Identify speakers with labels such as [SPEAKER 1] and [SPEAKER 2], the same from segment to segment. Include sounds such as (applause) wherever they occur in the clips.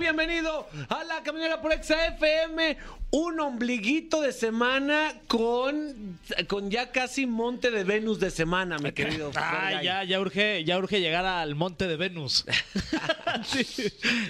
[SPEAKER 1] Bienvenido a la caminera por Exa FM. Un ombliguito de semana con, con ya casi monte de Venus de semana, mi querido. (laughs)
[SPEAKER 2] Ay, ya, ya urge, ya urge llegar al monte de Venus. (laughs) Sí.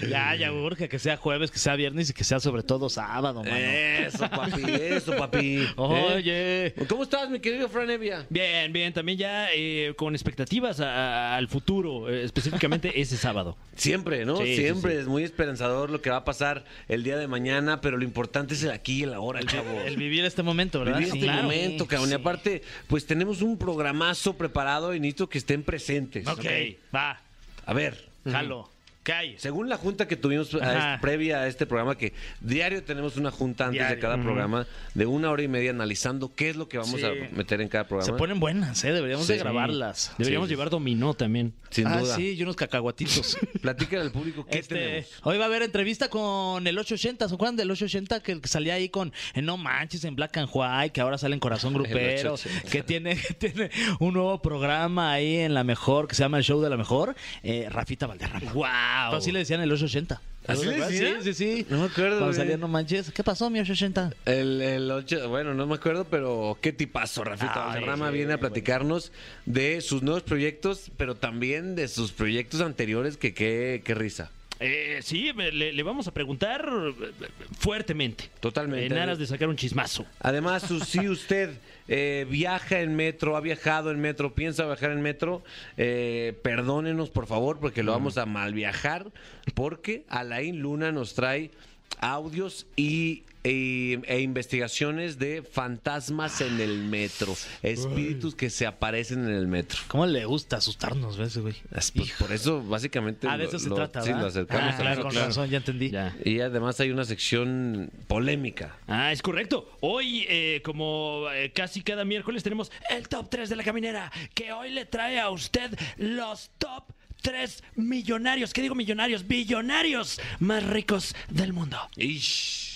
[SPEAKER 2] Ya, ya urge que sea jueves, que sea viernes y que sea sobre todo sábado, mano.
[SPEAKER 1] Eso, papi, (laughs) eso, papi. ¿Eh?
[SPEAKER 2] Oye.
[SPEAKER 1] ¿Cómo estás, mi querido Fran Evia?
[SPEAKER 3] Bien, bien, también ya eh, con expectativas a- a- al futuro, eh, específicamente ese sábado.
[SPEAKER 1] Siempre, ¿no?
[SPEAKER 3] Sí,
[SPEAKER 1] Siempre
[SPEAKER 3] sí.
[SPEAKER 1] es muy esperanzador lo que va a pasar el día de mañana, pero lo importante es el aquí y el ahora, chavo.
[SPEAKER 2] El vivir este momento, ¿verdad?
[SPEAKER 1] Vivir
[SPEAKER 2] Sí,
[SPEAKER 1] este
[SPEAKER 2] claro.
[SPEAKER 1] momento, cabrón. Y
[SPEAKER 2] Sí.
[SPEAKER 1] aparte, pues tenemos un programazo preparado y necesito que estén presentes.
[SPEAKER 2] Ok, va,
[SPEAKER 1] A ver,
[SPEAKER 2] jalo, cae.
[SPEAKER 1] según la junta que tuvimos a este- previa a este programa, que diario tenemos una junta antes de cada programa, de una hora y media analizando qué es lo que vamos
[SPEAKER 2] Sí.
[SPEAKER 1] a meter en cada programa.
[SPEAKER 2] Se ponen buenas, ¿eh? Deberíamos
[SPEAKER 1] Sí.
[SPEAKER 2] de grabarlas.
[SPEAKER 3] Deberíamos
[SPEAKER 1] Sí,
[SPEAKER 3] llevar dominó también.
[SPEAKER 1] Sin
[SPEAKER 2] ah,
[SPEAKER 1] duda.
[SPEAKER 2] sí, y unos cacahuatitos. (laughs)
[SPEAKER 1] Platícale al público qué
[SPEAKER 2] Este,
[SPEAKER 1] tenemos.
[SPEAKER 2] hoy va a haber entrevista con el 880. ¿Se acuerdan del 880 que, salía ahí con en No Manches, en Black and White, que ahora sale en Corazón (laughs) Grupero,
[SPEAKER 1] 880.
[SPEAKER 2] que tiene, (laughs) que tiene un nuevo programa ahí en La Mejor, que se llama El Show de la Mejor? Eh, Rafita Valderrama.
[SPEAKER 3] ¡Wow!
[SPEAKER 2] Pero así le decían el 880.
[SPEAKER 1] ¿Así le decían?
[SPEAKER 2] Sí, sí, sí.
[SPEAKER 1] No me acuerdo,
[SPEAKER 2] Cuando salía No Manches. ¿Qué pasó, mi 880?
[SPEAKER 1] El, el ocho- bueno, no me acuerdo, pero qué tipazo, Rafita
[SPEAKER 2] Ay,
[SPEAKER 1] Valderrama
[SPEAKER 2] sí,
[SPEAKER 1] viene a platicarnos de sus nuevos proyectos, pero también de sus proyectos anteriores, que qué, qué risa.
[SPEAKER 3] Eh, sí, le, le vamos a preguntar eh, fuertemente.
[SPEAKER 1] Totalmente.
[SPEAKER 3] En aras de sacar un chismazo.
[SPEAKER 1] Además, si usted eh, viaja en metro, ha viajado en metro, piensa viajar en metro, eh, perdónenos por favor porque lo vamos a mal viajar, porque Alain Luna nos trae audios y, e, e investigaciones de fantasmas en el metro, espíritus que se aparecen en el metro.
[SPEAKER 2] ¿Cómo le gusta asustarnos, ves, güey?
[SPEAKER 1] Es, pues, por eso básicamente
[SPEAKER 2] Ah, de
[SPEAKER 1] lo-
[SPEAKER 2] eso se
[SPEAKER 1] lo-
[SPEAKER 2] trata,
[SPEAKER 1] sí,
[SPEAKER 2] ¿verdad?
[SPEAKER 1] lo acercamos
[SPEAKER 2] Ah,
[SPEAKER 1] a
[SPEAKER 2] claro,
[SPEAKER 1] eso.
[SPEAKER 2] con razón, ya entendí.
[SPEAKER 3] Ya.
[SPEAKER 1] Y además hay una sección polémica.
[SPEAKER 3] Ah, es correcto. Hoy, eh, como eh, casi cada miércoles, tenemos el top 3 de la caminera, que hoy le trae a usted los top 3 millonarios, ¿qué digo millonarios? Billonarios más ricos del mundo.
[SPEAKER 1] Ish.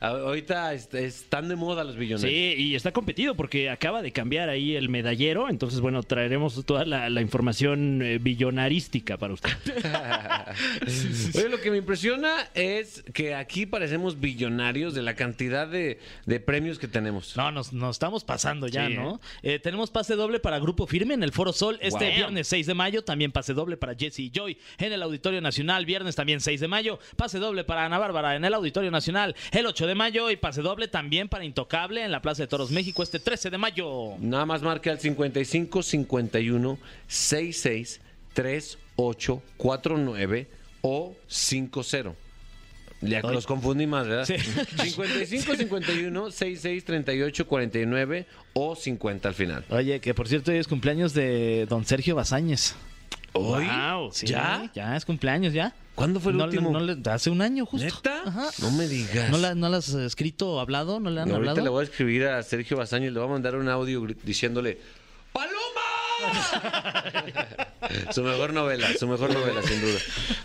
[SPEAKER 1] Ahorita est- están de moda los billonarios.
[SPEAKER 3] Sí, y está competido porque acaba de cambiar ahí el medallero, entonces bueno, traeremos toda la, la información eh, billonarística para usted. (laughs) (laughs)
[SPEAKER 1] Oye, lo que me impresiona es que aquí parecemos billonarios de la cantidad de, de premios que tenemos.
[SPEAKER 2] No, nos, nos estamos pasando ya,
[SPEAKER 3] Sí,
[SPEAKER 2] ¿no? Eh, tenemos pase doble para Grupo Firme en el Foro Sol este
[SPEAKER 1] Wow.
[SPEAKER 2] viernes 6 de mayo. También pase doble para Jesse y Joy en el Auditorio Nacional. Viernes también 6 de mayo. Pase doble para Ana Bárbara en el Auditorio Nacional el 8 de mayo. Y pase doble también para Intocable en la Plaza de Toros México este 13 de mayo.
[SPEAKER 1] Nada más marque al 55 51 66 38 49 o 50. Ya
[SPEAKER 2] Ay.
[SPEAKER 1] los confundí más, ¿verdad?
[SPEAKER 2] Sí.
[SPEAKER 1] 55 51 66 38 49 o 50 al final.
[SPEAKER 2] Oye, que por cierto hoy es cumpleaños de don Sergio Bazáñez.
[SPEAKER 1] ¿Hoy?
[SPEAKER 3] Wow,
[SPEAKER 2] Sí,
[SPEAKER 1] ¿Ya?
[SPEAKER 2] Ya es cumpleaños, ya.
[SPEAKER 1] ¿Cuándo fue el
[SPEAKER 2] No
[SPEAKER 1] último?
[SPEAKER 2] no hace un año justo.
[SPEAKER 1] ¿Neta?
[SPEAKER 2] Ajá.
[SPEAKER 1] No me digas.
[SPEAKER 2] ¿No la, ¿No la has escrito o hablado? ¿No le han
[SPEAKER 1] No, ahorita
[SPEAKER 2] hablado?
[SPEAKER 1] le voy a escribir a Sergio Bazaño y le voy a mandar un audio diciéndole ¡Paloma! (laughs) su mejor novela, su mejor novela, sin duda.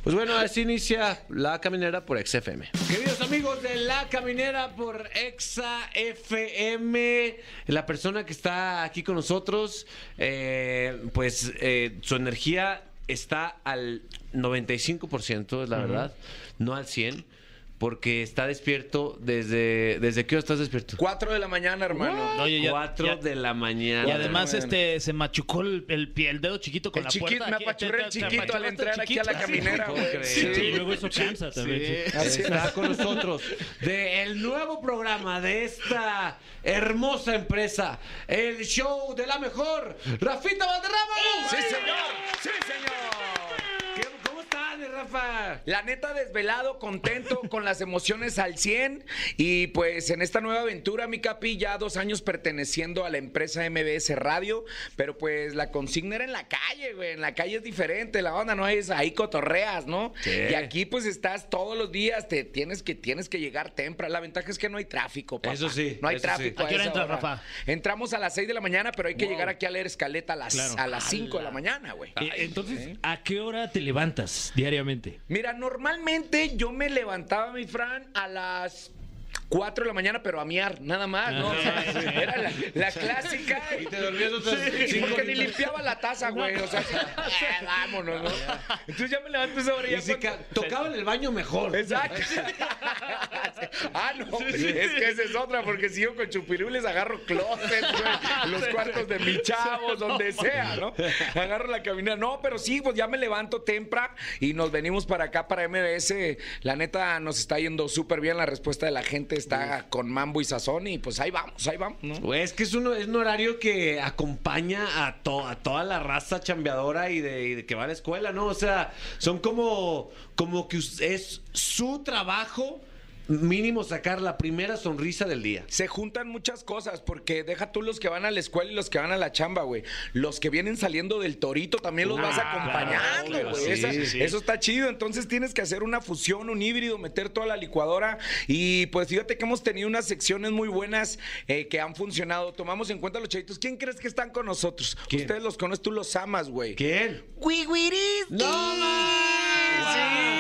[SPEAKER 1] Pues bueno, así inicia La Caminera por XFM. Queridos amigos de La Caminera por Exa FM, la persona que está aquí con nosotros, eh, pues eh, su energía está al 95%, es la verdad, no al 100%. Porque está despierto desde... ¿Desde qué hora estás despierto?
[SPEAKER 4] 4 de la mañana, hermano.
[SPEAKER 2] Oye, ya-
[SPEAKER 1] 4
[SPEAKER 2] ya-
[SPEAKER 1] de la mañana.
[SPEAKER 2] Y además, este, se machucó el, el pie, el dedo chiquito con
[SPEAKER 4] El
[SPEAKER 2] la
[SPEAKER 4] chiquito,
[SPEAKER 2] puerta.
[SPEAKER 4] me
[SPEAKER 2] Aquí,
[SPEAKER 4] apachurré el
[SPEAKER 2] te- te
[SPEAKER 4] chiquito al
[SPEAKER 2] apachurraste
[SPEAKER 4] entrar aquí a la
[SPEAKER 2] chiquito.
[SPEAKER 4] caminera,
[SPEAKER 1] ¿cómo
[SPEAKER 4] güey.
[SPEAKER 1] crees?
[SPEAKER 4] Sí.
[SPEAKER 3] Sí, y luego eso cansa también. sí.
[SPEAKER 4] Así
[SPEAKER 1] Está con nosotros de el nuevo programa de esta hermosa empresa, el show de la mejor, Rafita Valderrama.
[SPEAKER 4] Sí, señor. Sí, señor.
[SPEAKER 1] ¿Qué- ¿Cómo estás, mi Rafa?
[SPEAKER 4] La neta, desvelado, contento, (laughs) con las emociones al 100. Y pues en esta nueva aventura, mi capi, ya dos años perteneciendo a la empresa MBS Radio. Pero pues la consigna era en la calle, güey. En la calle es diferente. La onda no es ahí cotorreas, ¿no?
[SPEAKER 1] Sí.
[SPEAKER 4] Y aquí pues estás todos los días. Te tienes que, tienes que llegar temprano. La ventaja es que no hay tráfico, papá.
[SPEAKER 1] Eso sí,
[SPEAKER 4] No hay
[SPEAKER 1] eso sí.
[SPEAKER 4] tráfico.
[SPEAKER 2] ¿A qué hora
[SPEAKER 4] esa
[SPEAKER 2] entras,
[SPEAKER 4] hora.
[SPEAKER 2] Rafa?
[SPEAKER 4] Entramos a las 6 de la mañana, pero hay que llegar aquí a leer escaleta a las,
[SPEAKER 3] Claro.
[SPEAKER 4] a las 5 de la mañana, güey.
[SPEAKER 3] Eh, Entonces, ¿a qué hora te levantas diariamente?
[SPEAKER 4] Mira, normalmente yo me levantaba, mi Fran, a las 4 de la mañana, pero a miar, nada más, ¿no? O sea, era la, la clásica.
[SPEAKER 1] Y te dormías otras
[SPEAKER 4] Sí, porque ni limpiaba la taza, güey. O sea, eh, vámonos, ¿no? Entonces ya me levanto esa hora y ya
[SPEAKER 1] si
[SPEAKER 4] cuando-
[SPEAKER 1] tocaba en el baño mejor.
[SPEAKER 4] Exacto. (laughs) ah, no, es que esa es otra, porque si yo con chupirules agarro closet, güey, los cuartos de mis chavos, donde sea, ¿no? Agarro la caminera. No, pero sí, pues ya me levanto temprano y nos venimos para acá, para MBS. La neta, nos está yendo súper bien. La respuesta de la gente está con mambo y sazón y pues ahí vamos, ahí vamos, ¿no?
[SPEAKER 1] Es que es un, es un horario que acompaña a, to- a toda la raza chambeadora y de, y de que va a la escuela, ¿no? O sea, son como, como que es su trabajo mínimo sacar la primera sonrisa del día.
[SPEAKER 4] Se juntan muchas cosas, porque deja tú los que van a la escuela y los que van a la chamba, güey. Los que vienen saliendo del torito también los vas
[SPEAKER 1] Ah,
[SPEAKER 4] acompañando,
[SPEAKER 1] claro,
[SPEAKER 4] güey.
[SPEAKER 1] sí,
[SPEAKER 4] Esa-
[SPEAKER 1] sí, sí.
[SPEAKER 4] Eso está chido. Entonces tienes que hacer una fusión, un híbrido, meter toda la licuadora. Y pues fíjate que hemos tenido unas secciones muy buenas eh, que han funcionado. Tomamos en cuenta los chavitos. ¿Quién crees que están con nosotros?
[SPEAKER 1] ¿Quién?
[SPEAKER 4] Ustedes los conoces, tú los amas, güey.
[SPEAKER 1] ¿Quién?
[SPEAKER 4] ¡Guiguiris!
[SPEAKER 1] ¡No más!
[SPEAKER 4] Sí.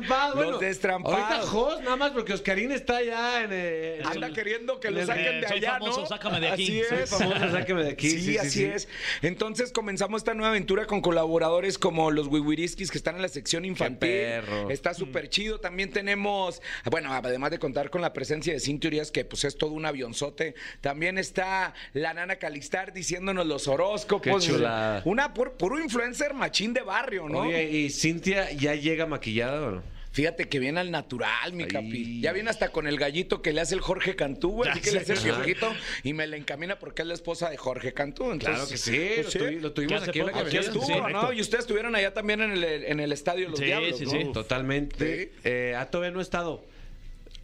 [SPEAKER 1] Destrampados. Bueno,
[SPEAKER 4] Los destrampados.
[SPEAKER 1] Ahorita Jos, nada más porque Oscarín está ya en el...
[SPEAKER 4] Anda queriendo que lo saquen de
[SPEAKER 2] soy
[SPEAKER 4] allá,
[SPEAKER 2] famoso,
[SPEAKER 4] ¿no?
[SPEAKER 2] sácame de aquí.
[SPEAKER 4] Así
[SPEAKER 2] Soy
[SPEAKER 4] es.
[SPEAKER 1] famoso, sáqueme de aquí.
[SPEAKER 4] Sí,
[SPEAKER 1] Sí, sí,
[SPEAKER 4] así
[SPEAKER 1] sí.
[SPEAKER 4] es. Entonces comenzamos esta nueva aventura con colaboradores como los Wiwiriskis que están en la sección infantil.
[SPEAKER 1] perro.
[SPEAKER 4] Está súper chido. También tenemos, bueno, además de contar con la presencia de Cintia Urias, que pues es todo un avionzote. También está la nana Calistar diciéndonos los horóscopos.
[SPEAKER 1] Qué chulada.
[SPEAKER 4] Una pur- puro influencer machín de barrio, ¿no?
[SPEAKER 1] Oye, ¿y Cintia ya llega maquillada o no?
[SPEAKER 4] Fíjate que viene al natural, mi
[SPEAKER 1] Ay.
[SPEAKER 4] capi. Ya viene hasta con el gallito que le hace el Jorge Cantú, güey. Así que le hace el piojito y me la encamina porque es la esposa de Jorge Cantú. Entonces,
[SPEAKER 1] Claro que sí,
[SPEAKER 4] pues
[SPEAKER 1] lo, lo tuvimos aquí en la
[SPEAKER 2] poco-
[SPEAKER 4] Aquí
[SPEAKER 1] cabina.
[SPEAKER 4] estuvo,
[SPEAKER 2] Sí,
[SPEAKER 4] ¿no?
[SPEAKER 2] correcto.
[SPEAKER 4] Y ustedes estuvieron allá también en el, en el Estadio de los
[SPEAKER 2] Sí,
[SPEAKER 4] Diablos,
[SPEAKER 2] sí,
[SPEAKER 4] ¿no?
[SPEAKER 2] sí.
[SPEAKER 1] Totalmente.
[SPEAKER 4] Sí.
[SPEAKER 1] Eh, ah, todavía no ha estado.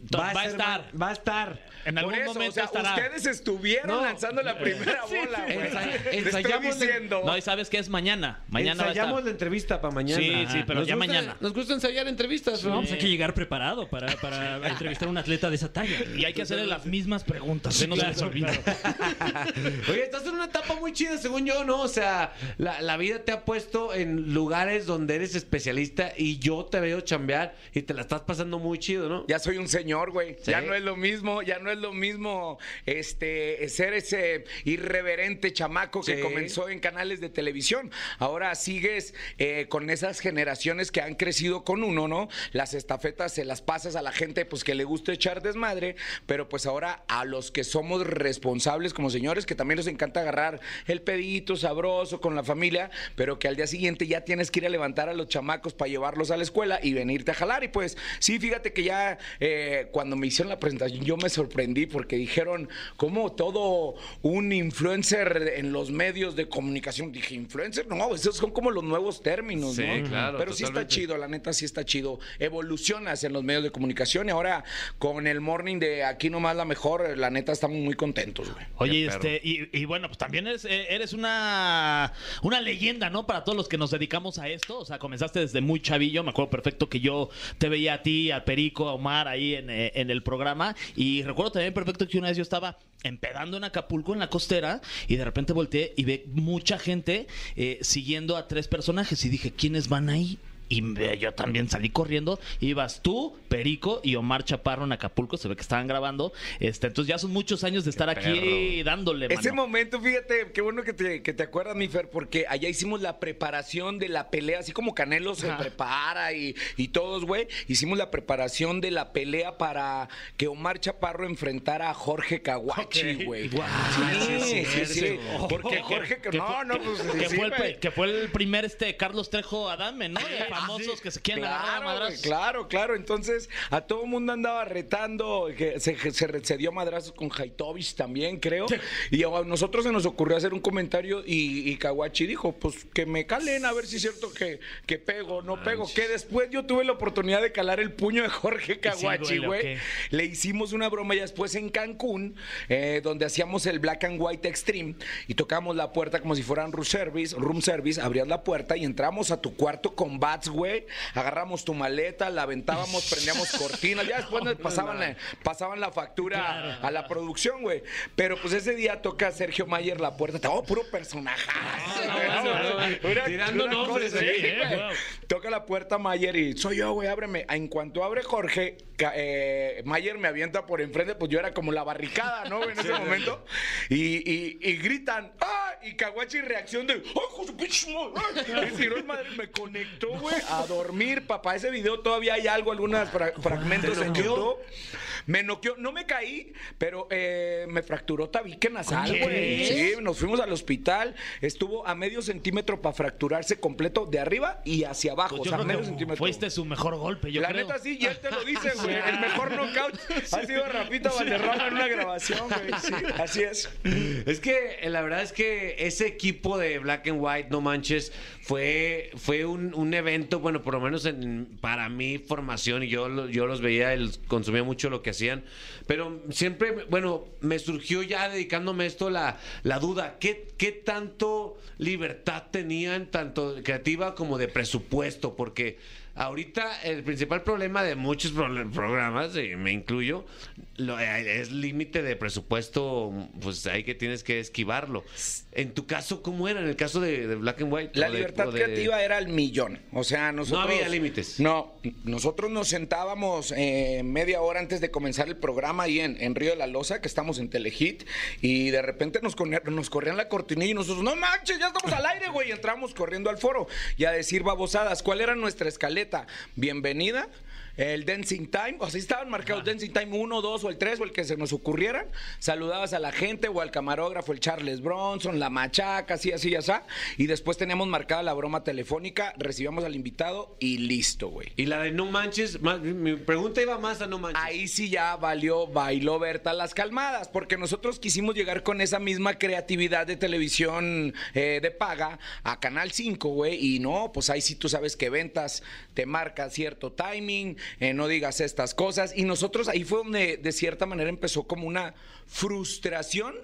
[SPEAKER 2] To- va a estar.
[SPEAKER 1] Va a estar.
[SPEAKER 2] En algún
[SPEAKER 4] eso,
[SPEAKER 2] momento
[SPEAKER 4] o sea,
[SPEAKER 2] estará.
[SPEAKER 4] ustedes estuvieron
[SPEAKER 1] No.
[SPEAKER 4] lanzando la (laughs) primera bola, güey. Estoy diciendo.
[SPEAKER 2] No, y sabes que es mañana. Mañana va a
[SPEAKER 1] Ensayamos
[SPEAKER 2] estar.
[SPEAKER 1] la entrevista para mañana.
[SPEAKER 2] Sí, sí, pero
[SPEAKER 1] Nos
[SPEAKER 2] ya
[SPEAKER 1] gusta-
[SPEAKER 2] mañana.
[SPEAKER 1] Nos gusta ensayar entrevistas, ¿no?
[SPEAKER 3] No, pues hay que llegar preparado para, para entrevistar a un atleta de esa talla.
[SPEAKER 2] Y hay que hacerle las mismas preguntas. No se les. (laughs)
[SPEAKER 1] Oye, estás en una etapa muy chida, según yo, ¿no? O sea, la, la vida te ha puesto en lugares donde eres especialista y yo te veo chambear y te la estás pasando muy chido, ¿no?
[SPEAKER 4] Ya soy un señor, güey.
[SPEAKER 1] Sí.
[SPEAKER 4] Ya no es lo mismo, ya no es lo mismo este ser ese irreverente chamaco que comenzó en canales de televisión. Ahora sigues eh, con esas generaciones que han crecido con uno, ¿no? Las estafetas se las pasas a la gente pues que le gusta echar desmadre, pero pues ahora a los que somos responsables como señores, que también nos encanta agarrar el pedito sabroso con la familia, pero que al día siguiente ya tienes que ir a levantar a los chamacos para llevarlos a la escuela y venirte a jalar. Y pues sí, fíjate que ya eh, cuando me hicieron la presentación yo me sorprendí porque dijeron como todo un influencer en los medios de comunicación. Dije, influencer, no, esos son como los nuevos términos,
[SPEAKER 1] Sí,
[SPEAKER 4] ¿no?
[SPEAKER 1] claro,
[SPEAKER 4] Pero sí está chido, la neta sí está chido. Evolucionas en los medios de comunicación y ahora con el morning de aquí nomás la mejor, la neta estamos muy contentos, güey.
[SPEAKER 2] Oye, este, y, y bueno, pues también eres, eh, eres una, una leyenda, ¿no? Para todos los que nos dedicamos a esto. O sea, comenzaste desde muy chavillo. Me acuerdo perfecto que yo te veía a ti, al Perico, a Omar ahí en, eh, en el programa. Y recuerdo también perfecto que una vez yo estaba empedando en Acapulco, en la costera, y de repente volteé y ve mucha gente eh, siguiendo a tres personajes. Y dije, ¿quiénes van ahí? Y me- yo también salí corriendo. Ibas tú, Perico y Omar Chaparro en Acapulco. Se ve que estaban grabando. Este, entonces ya son muchos años de estar aquí dándole.
[SPEAKER 4] Ese
[SPEAKER 2] mano.
[SPEAKER 4] momento, fíjate, qué bueno que te, que te acuerdas, mi Fer, porque allá hicimos la preparación de la pelea, así como Canelo se prepara y, y todos, güey. Hicimos la preparación de la pelea para que Omar Chaparro enfrentara a Jorge Caguachi, güey. Sí, sí, sí, sí. Porque Jorge,
[SPEAKER 2] Que
[SPEAKER 4] no,
[SPEAKER 2] fue-
[SPEAKER 4] no, pues
[SPEAKER 2] que,
[SPEAKER 4] sí,
[SPEAKER 2] fue el, que fue el primer este Carlos Trejo Adame, ¿no? Famosos que se quieren agarrar a
[SPEAKER 4] Claro, claro, claro. Entonces, a todo el mundo andaba retando, que se, se, se dio madrazos con Haitovich también, creo. Y a nosotros se nos ocurrió hacer un comentario y, y Kawachi dijo, pues que me calen a ver si es cierto que, que pego, no pego. Que después yo tuve la oportunidad de calar el puño de Jorge Kawachi,
[SPEAKER 2] duele, ¿o
[SPEAKER 4] güey. Le hicimos una broma ya después en Cancún, eh, donde hacíamos el Black and White Extreme y tocábamos la puerta como si fueran room service, room service, abrías la puerta y entramos a tu cuarto con bats güey. Agarramos tu maleta, la aventábamos, prendíamos (laughs) cortinas. Ya después nos pasaban la, pasaban la factura a la producción, güey. Pero pues ese día toca Sergio Mayer la puerta. Oh, puro personaje. (laughs)
[SPEAKER 1] Tirando nombres,
[SPEAKER 3] sí, eh.
[SPEAKER 4] Toca la puerta Mayer y soy yo, güey, ábreme. En cuanto abre Jorge, eh, Mayer me avienta por enfrente, pues yo era como la barricada, ¿no? En (laughs) ese momento. Y, y- y gritan, ¡ah! Y Caguachi reacción de, ¡ay, su pinche madre! ay". Y tiró el madre, me conectó, güey, a dormir, papá. Ese video todavía hay algo, algunos fra- fragmentos
[SPEAKER 1] ¿Te
[SPEAKER 4] en? YouTube. Me noqueó, no me caí, pero eh, me fracturó tabique nasal, güey. Sí, nos fuimos al hospital. Estuvo a medio centímetro para fracturarse completo de arriba y hacia abajo.
[SPEAKER 2] Pues
[SPEAKER 4] o sea,
[SPEAKER 2] creo
[SPEAKER 4] medio
[SPEAKER 2] que
[SPEAKER 4] centímetro.
[SPEAKER 2] fuiste su mejor golpe, yo
[SPEAKER 4] la
[SPEAKER 2] creo.
[SPEAKER 4] neta sí, y él te lo dice, (laughs) güey. El mejor knockout ha sido Rafita Valderrama en una grabación, güey. Sí, así es.
[SPEAKER 1] Es que eh, la verdad es que ese equipo de Black and White, no manches, fue, fue un, un evento, bueno, por lo menos en, para mi formación, y yo, yo los veía, el- consumía mucho lo que hacían, pero siempre, bueno, me surgió ya dedicándome a esto la, la duda, ¿qué, ¿qué tanto libertad tenían, tanto creativa como de presupuesto? Porque ahorita el principal problema de muchos pro- programas, y me incluyo, lo- eh, es límite de presupuesto, pues ahí que tienes que esquivarlo. En tu caso, ¿cómo era? En el caso de, de Black and White.
[SPEAKER 4] La
[SPEAKER 1] de-
[SPEAKER 4] libertad
[SPEAKER 1] de-
[SPEAKER 4] creativa era el millón. O sea, nosotros.
[SPEAKER 1] había límites.
[SPEAKER 4] No, nosotros nos sentábamos eh, media hora antes de comenzar el programa ahí en, en Río de la Loza, que estamos en Telehit, y de repente nos, nos corrían la cortinilla y nosotros, no manches, ya estamos al aire, güey. Y entramos corriendo al foro y a decir babosadas. ¿Cuál era nuestra Bienvenida. El Dancing Time, o sea, estaban marcados Dancing Time 1, 2 o el 3 o el que se nos ocurrieran. Saludabas a la gente o al camarógrafo, el Charles Bronson, la machaca, así, así, así. Y después teníamos marcada la broma telefónica, recibíamos al invitado y listo, güey.
[SPEAKER 1] Y la de No Manches, más- mi pregunta iba más a No Manches.
[SPEAKER 4] Ahí sí ya valió, bailó Berta las calmadas, porque nosotros quisimos llegar con esa misma creatividad de televisión eh, de paga a Canal 5, güey, y no, pues ahí sí tú sabes que ventas te marca cierto timing, eh, no digas estas cosas, y nosotros ahí fue donde de cierta manera empezó como una frustración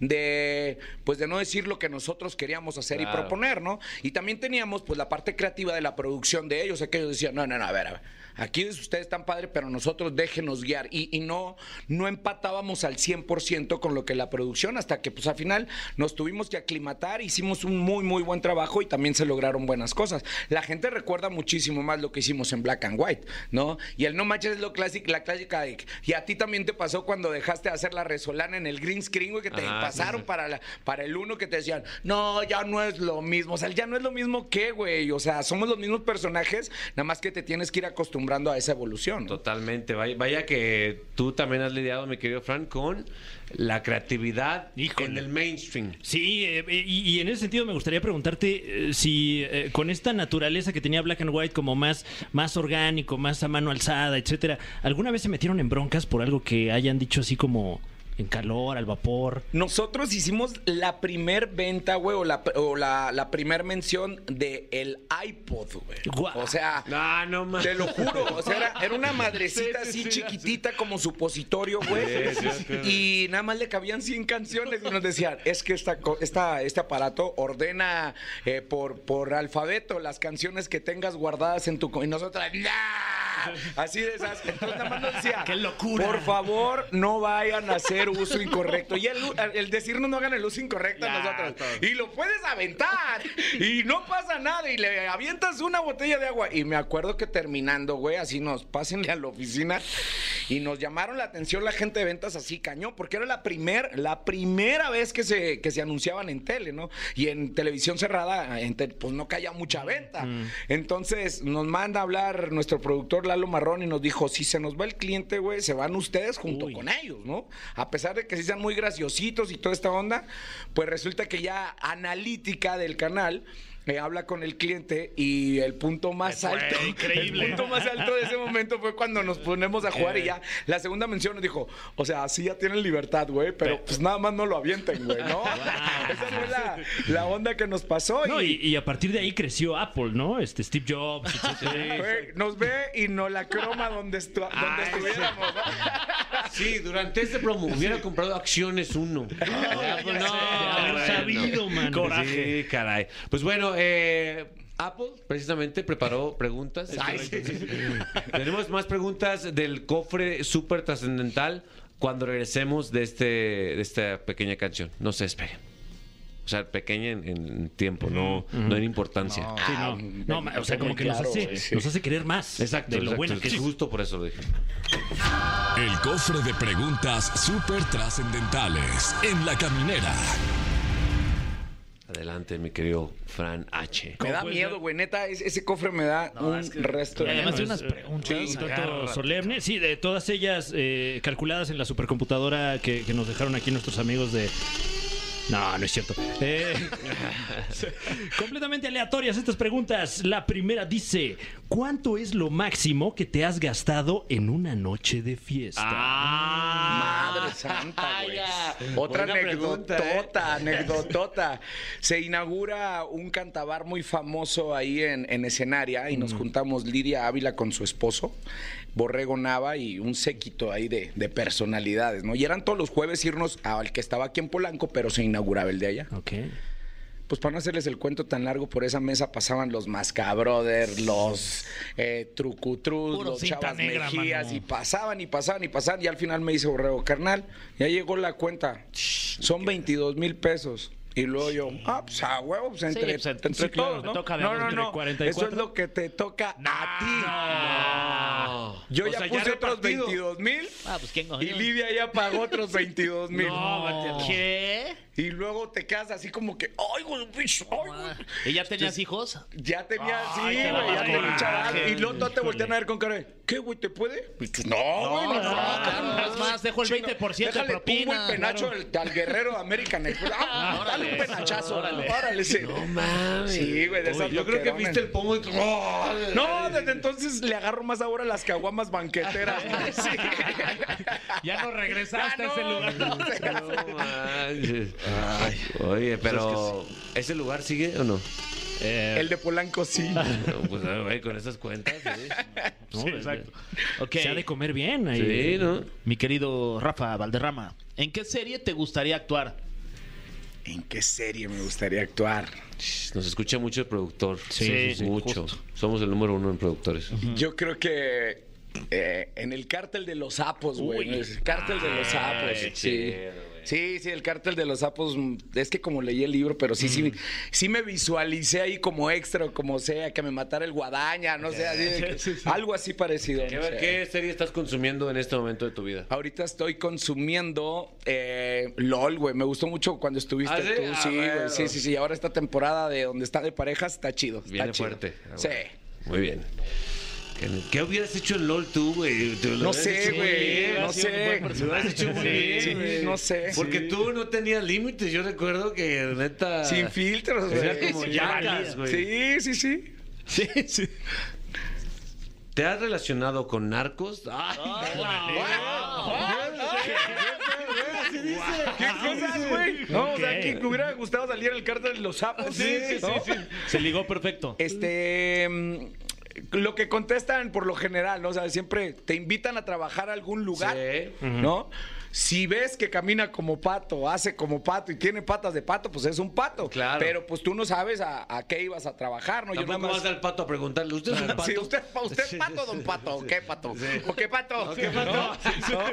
[SPEAKER 4] de pues de no decir lo que nosotros queríamos hacer y proponer, ¿no? Y también teníamos pues la parte creativa de la producción de ellos, o sea, que ellos decían, no, no, no, a ver, a ver, aquí ustedes están padre, pero nosotros déjenos guiar. Y, y no, no empatábamos al 100% con lo que la producción, hasta que pues al final nos tuvimos que aclimatar, hicimos un muy, muy buen trabajo y también se lograron buenas cosas. La gente recuerda muchísimo más lo que hicimos en Black and White, ¿no? Y el no manches es lo clásico, la clásica de, y a ti también te pasó cuando dejaste de hacer la resolana en el green screen, güey, que te
[SPEAKER 1] Ajá,
[SPEAKER 4] pasaron
[SPEAKER 1] sí, sí.
[SPEAKER 4] para, la- para el uno que te decían, no, ya no es lo mismo. O sea, ya no es lo mismo que, güey. O sea, somos los mismos personajes, nada más que te tienes que ir acostumbrando a esa evolución. ¿no?
[SPEAKER 1] Totalmente. Vaya, vaya que tú también has lidiado, mi querido Fran, con la creatividad
[SPEAKER 3] Híjole.
[SPEAKER 1] en el mainstream.
[SPEAKER 3] Sí, eh, y, y en ese sentido me gustaría preguntarte eh, si eh, con esta naturaleza que tenía Black and White como más, más orgánico, más a mano alzada, etcétera, ¿alguna vez se metieron en broncas por algo que hayan dicho así como en calor, al vapor?
[SPEAKER 4] Nosotros hicimos la primer venta, güey, o la, o la, la primer mención de el iPod, güey.
[SPEAKER 3] Guau.
[SPEAKER 4] O sea,
[SPEAKER 1] No, no más.
[SPEAKER 4] Te lo juro, o sea, era, era una madrecita (laughs)
[SPEAKER 1] Sí, sí,
[SPEAKER 4] así
[SPEAKER 1] sí,
[SPEAKER 4] chiquitita como supositorio, güey.
[SPEAKER 1] Sí, sí, sí.
[SPEAKER 4] y nada más le cabían 100 canciones y nos decían, es que esta, co- esta, este aparato ordena eh, por, por alfabeto las canciones que tengas guardadas en tu... co-". Y nosotros, ¡nah! (laughs) Así de esas. Entonces nada más nos decía,
[SPEAKER 3] ¡Qué locura!
[SPEAKER 4] Por favor, no vayan a hacer uso incorrecto. Y el, el decirnos no hagan el uso incorrecto a nosotros.
[SPEAKER 1] todo.
[SPEAKER 4] Y lo puedes aventar. Y no pasa nada. Y le avientas una botella de agua. Y me acuerdo que terminando, güey, así nos pásenle a la oficina. Y nos llamaron la atención la gente de ventas así cañón. Porque era la, primer, la primera vez que se, que se anunciaban en tele, ¿no? Y en televisión cerrada, en te- pues no caía mucha venta. Entonces nos manda a hablar nuestro productor Lalo Marrón y nos dijo: si se nos va el cliente, güey, se van ustedes junto
[SPEAKER 3] Uy.
[SPEAKER 4] con ellos, ¿no? A pesar de que sí sean muy graciositos y toda esta onda, pues resulta que ya analítica del canal eh, habla con el cliente y el punto más
[SPEAKER 3] Fue
[SPEAKER 4] alto,
[SPEAKER 3] increíble.
[SPEAKER 4] el punto más alto de ese momento fue cuando nos ponemos a jugar y ya la segunda mención nos dijo, o sea, así ya tienen libertad, güey, pero pues nada más no lo avienten, güey, ¿no? Esa fue la, la onda que nos pasó
[SPEAKER 3] No,
[SPEAKER 4] y,
[SPEAKER 3] y, a partir de ahí creció Apple, ¿no? Este Steve Jobs,
[SPEAKER 4] güey, nos ve y no la croma donde, estu- donde
[SPEAKER 1] Ay,
[SPEAKER 4] estuviéramos. ¿no?
[SPEAKER 1] Sí, durante este promo hubiera comprado acciones uno. Ya, pues,
[SPEAKER 3] sé, haber sabido, man.
[SPEAKER 1] Coraje. Sí, caray. Pues bueno, eh, Apple precisamente preparó preguntas. Tenemos más preguntas del cofre súper trascendental cuando regresemos de, este, de esta pequeña canción. No se esperen. O sea, pequeña en, en tiempo, no, no en importancia.
[SPEAKER 3] Sí, no, no, ma- o sea, como que nos
[SPEAKER 4] Claro,
[SPEAKER 3] hace,
[SPEAKER 4] güey, sí.
[SPEAKER 3] nos hace querer más
[SPEAKER 1] Exacto,
[SPEAKER 3] de lo
[SPEAKER 1] exacto.
[SPEAKER 3] buena que
[SPEAKER 1] Es
[SPEAKER 3] es.
[SPEAKER 1] justo por eso lo dije.
[SPEAKER 5] El cofre de preguntas súper trascendentales en la caminera.
[SPEAKER 1] Adelante, mi querido Fran H.
[SPEAKER 4] Me da miedo, güey. Neta, es- ese cofre me da un resto
[SPEAKER 2] Y
[SPEAKER 4] de
[SPEAKER 2] además de unas preguntas.
[SPEAKER 3] Un tanto
[SPEAKER 2] agárrate.
[SPEAKER 3] solemne. Sí, de todas ellas eh, calculadas en la supercomputadora que, que nos dejaron aquí nuestros amigos de. No, no es cierto. Eh, (laughs) completamente aleatorias estas preguntas. La primera dice: ¿Cuánto es lo máximo que te has gastado en una noche de fiesta?
[SPEAKER 4] Santa, (laughs) güey. Otra
[SPEAKER 1] Buena pregunta,
[SPEAKER 4] anécdotota, anécdotota. (laughs) Se inaugura un cantabar muy famoso ahí en, en escenaria y nos juntamos Lidia Ávila con su esposo, Borrego Nava y un séquito ahí de, de personalidades, ¿no? Y eran todos los jueves irnos al que estaba aquí en Polanco, pero se inauguraba el de allá.
[SPEAKER 3] Ok.
[SPEAKER 4] Pues para no hacerles el cuento tan largo, por esa mesa pasaban los Mascabrothers, los eh, Trucutrus, los Chavas
[SPEAKER 2] negra,
[SPEAKER 4] Mejías,
[SPEAKER 2] mano.
[SPEAKER 4] y pasaban y pasaban y pasaban. Y al final me dice Borrego, carnal, ya llegó la cuenta. Son 22 mil pesos. Y luego yo, ah, pues a huevo, pues entre,
[SPEAKER 2] pues,
[SPEAKER 4] entre
[SPEAKER 2] sí, claro,
[SPEAKER 4] todos, ¿no?
[SPEAKER 2] toca de
[SPEAKER 4] no, no, no,
[SPEAKER 3] entre 44.
[SPEAKER 4] eso es lo que te toca a ti. Yo
[SPEAKER 1] O
[SPEAKER 4] ya
[SPEAKER 1] sea, ya
[SPEAKER 4] puse otros
[SPEAKER 1] repartido.
[SPEAKER 4] 22 mil
[SPEAKER 2] Ah, pues quién
[SPEAKER 4] y Lidia ya pagó otros 22 mil. (laughs)
[SPEAKER 2] ¿Qué?
[SPEAKER 4] Y luego te quedas así como que, ay, güey, bicho, ay, güey.
[SPEAKER 2] ¿Y ya tenías hijos?
[SPEAKER 4] Ya tenía, sí, güey, ya tenía un chaval. Y luego todos te voltean a ver con cara de, ¿qué, güey, te puede? Tú, no, güey, no, no,
[SPEAKER 2] Es más, dejo el 20% de
[SPEAKER 4] Déjale, pongo
[SPEAKER 2] propina.
[SPEAKER 4] el penacho al, al guerrero de American. (laughs) Ah, dale un penachazo. Órale, sí. No
[SPEAKER 1] mames.
[SPEAKER 4] Sí, güey, de esas
[SPEAKER 1] Yo creo que viste el pomo y...
[SPEAKER 4] No, desde entonces le agarro más ahora a las caguamas banqueteras. (laughs) Sí. (laughs)
[SPEAKER 2] Ya no regresaste
[SPEAKER 4] Ya
[SPEAKER 2] a ese
[SPEAKER 4] no,
[SPEAKER 2] lugar. (laughs)
[SPEAKER 4] no,
[SPEAKER 1] No. Oye, pero ¿ese lugar sigue o no?
[SPEAKER 4] El de Polanco sí.
[SPEAKER 1] No, pues ah, güey, con esas cuentas, sí.
[SPEAKER 3] No, exacto.
[SPEAKER 2] Ok.
[SPEAKER 3] Se ha de comer bien ahí.
[SPEAKER 1] Sí, ¿no?
[SPEAKER 2] Mi querido Rafa Valderrama, ¿en qué serie te gustaría actuar?
[SPEAKER 4] ¿En qué serie me gustaría actuar?
[SPEAKER 1] Nos escucha mucho el productor.
[SPEAKER 2] Sí, sí,
[SPEAKER 1] mucho.
[SPEAKER 2] justo.
[SPEAKER 1] Somos el número uno en productores.
[SPEAKER 4] Yo creo que eh, en el cártel de los sapos, güey. El cártel de los sapos.
[SPEAKER 1] qué
[SPEAKER 4] Sí.
[SPEAKER 1] chido.
[SPEAKER 4] Sí, sí, el cártel de los sapos. mm, Es que como leí el libro, pero sí, sí, sí me visualicé ahí como extra o como sea, que me matara el guadaña, no sé, así de (laughs) que- algo así parecido.
[SPEAKER 1] ¿Qué,
[SPEAKER 4] no sé.
[SPEAKER 1] qué serie estás consumiendo en este momento de tu vida?
[SPEAKER 4] Ahorita estoy consumiendo eh, LOL, güey. Me gustó mucho cuando estuviste
[SPEAKER 1] ¿Ah, sí?
[SPEAKER 4] tú.
[SPEAKER 1] Ah,
[SPEAKER 4] sí, güey.
[SPEAKER 1] bueno.
[SPEAKER 4] Sí, sí, sí. Ahora esta temporada de donde está de parejas está chido. está
[SPEAKER 1] Viene
[SPEAKER 4] chido.
[SPEAKER 1] fuerte. Ah,
[SPEAKER 4] Sí.
[SPEAKER 1] bueno. Muy bien. ¿Qué, qué hubieras hecho en LOL tú, güey?
[SPEAKER 4] No sé, güey, no sé.
[SPEAKER 1] Lo hubieras hecho muy bien,
[SPEAKER 4] no sé.
[SPEAKER 1] Porque
[SPEAKER 4] Sí.
[SPEAKER 1] tú no tenías límites. Yo recuerdo que, neta...
[SPEAKER 4] Sin filtros,
[SPEAKER 1] Era
[SPEAKER 4] güey.
[SPEAKER 1] como güey.
[SPEAKER 4] Sí, sí, sí.
[SPEAKER 2] Sí, sí.
[SPEAKER 1] ¿Te has relacionado con narcos? Ay,
[SPEAKER 4] ¿Qué cosas, güey? No, o sea, que hubiera gustado salir el cártel de los sapos.
[SPEAKER 2] Sí, sí,
[SPEAKER 4] ¿no?
[SPEAKER 2] sí, sí. Se ligó perfecto.
[SPEAKER 4] Este. Lo que contestan por lo general, ¿no? O sea, siempre te invitan a trabajar a algún lugar,
[SPEAKER 1] Sí.
[SPEAKER 4] ¿no? Si ves que camina como pato, hace como pato y tiene patas de pato, pues es un pato.
[SPEAKER 1] Claro.
[SPEAKER 4] Pero pues tú no sabes a, a qué ibas a trabajar, ¿no?
[SPEAKER 1] Tampoco vas al pato a preguntarle, ¿usted es un pato?
[SPEAKER 4] Sí, usted, usted es pato, don pato, ¿o qué pato? ¿O qué pato? ¿No? ¿No?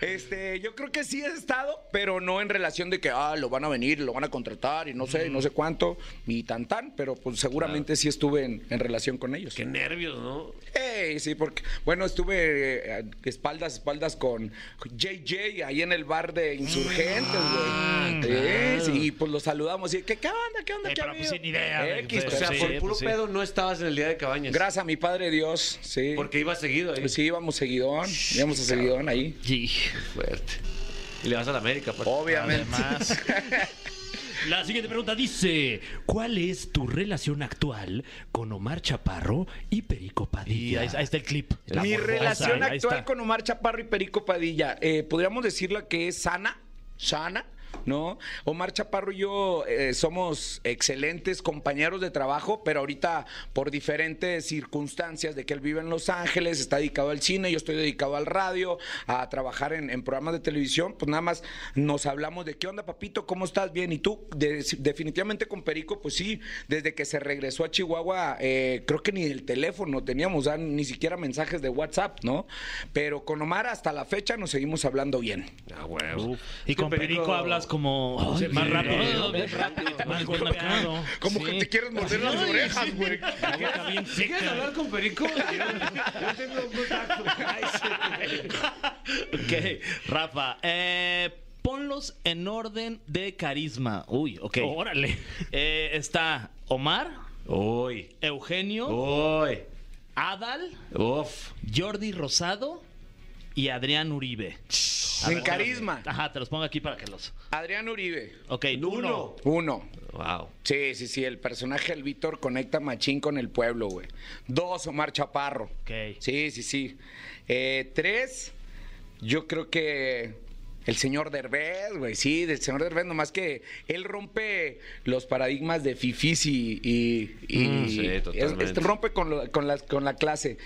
[SPEAKER 4] Este, yo creo que sí he estado, pero no en relación de que ah, lo van a venir, lo van a contratar y no sé, no sé cuánto, y tan tan, pero pues seguramente sí estuve en, en relación con ellos.
[SPEAKER 1] Qué nervios, ¿no?
[SPEAKER 4] Ey, sí, porque, bueno, estuve eh, espaldas, espaldas con JJ ahí en el bar de insurgentes, güey. Sí, sí, y pues los saludamos y, ¿qué, qué onda? ¿Qué onda?
[SPEAKER 2] Eh,
[SPEAKER 4] ¿Qué
[SPEAKER 2] pero
[SPEAKER 4] ha
[SPEAKER 2] pues
[SPEAKER 4] habido?
[SPEAKER 2] sin idea de-
[SPEAKER 4] X,
[SPEAKER 1] O
[SPEAKER 2] Pues
[SPEAKER 1] sea,
[SPEAKER 2] sí,
[SPEAKER 1] por puro
[SPEAKER 2] pues sí.
[SPEAKER 1] pedo no estabas en el día de cabañas.
[SPEAKER 4] Gracias a mi padre Dios, sí.
[SPEAKER 1] Porque ibas seguido ahí.
[SPEAKER 4] Pues sí, íbamos seguidón, íbamos a seguidón ahí.
[SPEAKER 2] Sí.
[SPEAKER 1] Fuerte. Y le vas a la América, pues.
[SPEAKER 4] Obviamente.
[SPEAKER 2] Además, (laughs)
[SPEAKER 3] La siguiente pregunta dice: ¿Cuál es tu relación actual con Omar Chaparro y Perico
[SPEAKER 2] y
[SPEAKER 3] Padilla?
[SPEAKER 2] ahí, ahí está el clip.
[SPEAKER 4] Mi relación actual con Omar Chaparro y Perico Padilla, eh, podríamos decirla que es sana, sana, ¿no? Omar Chaparro y yo eh, somos excelentes compañeros de trabajo, pero ahorita por diferentes circunstancias de que él vive en Los Ángeles, está dedicado al cine, yo estoy dedicado al radio, a trabajar en, en programas de televisión, pues nada más nos hablamos de qué onda, papito, ¿cómo estás? Bien, ¿y tú? De- definitivamente con Perico, pues sí, desde que se regresó a Chihuahua, eh, creo que ni el teléfono teníamos, ah, ni siquiera mensajes de WhatsApp, ¿no? Pero con Omar hasta la fecha nos seguimos hablando bien.
[SPEAKER 1] Ah, huevo.
[SPEAKER 2] Y con Perico, hablas como
[SPEAKER 3] Sí,
[SPEAKER 2] más
[SPEAKER 3] sí,
[SPEAKER 2] rápido.
[SPEAKER 3] sí,
[SPEAKER 2] ¿no? rápido.
[SPEAKER 3] Más colocado.
[SPEAKER 4] Como que te quieres morder las orejas, güey.
[SPEAKER 1] ¿Sí ¿Quieres hablar con Perico? (laughs) Yo, yo tengo un contacto. Ay, sí.
[SPEAKER 2] Ok, Rafa, eh, ponlos en orden de carisma. Uy, ok.
[SPEAKER 3] Órale.
[SPEAKER 2] Eh, está Omar,
[SPEAKER 1] Uy.
[SPEAKER 2] Eugenio,
[SPEAKER 1] Uy.
[SPEAKER 2] Adal,
[SPEAKER 1] Uf.
[SPEAKER 2] Jordi Rosado y Adrián Uribe. Ver,
[SPEAKER 4] carisma.
[SPEAKER 2] Ajá, te los pongo aquí para que los.
[SPEAKER 4] Adrián Uribe.
[SPEAKER 2] Ok, uno.
[SPEAKER 4] Uno.
[SPEAKER 1] Wow.
[SPEAKER 4] Sí, sí, sí, el personaje del Víctor conecta machín con el pueblo, güey. Dos, Omar Chaparro.
[SPEAKER 2] Ok.
[SPEAKER 4] Sí, sí, sí. Eh, tres, yo creo que el señor Derbez, güey, sí, del señor Derbez, nomás que él rompe los paradigmas de fifís y... y, y-
[SPEAKER 1] Mm, sí,
[SPEAKER 4] es- este rompe con, lo- con, la, con la clase.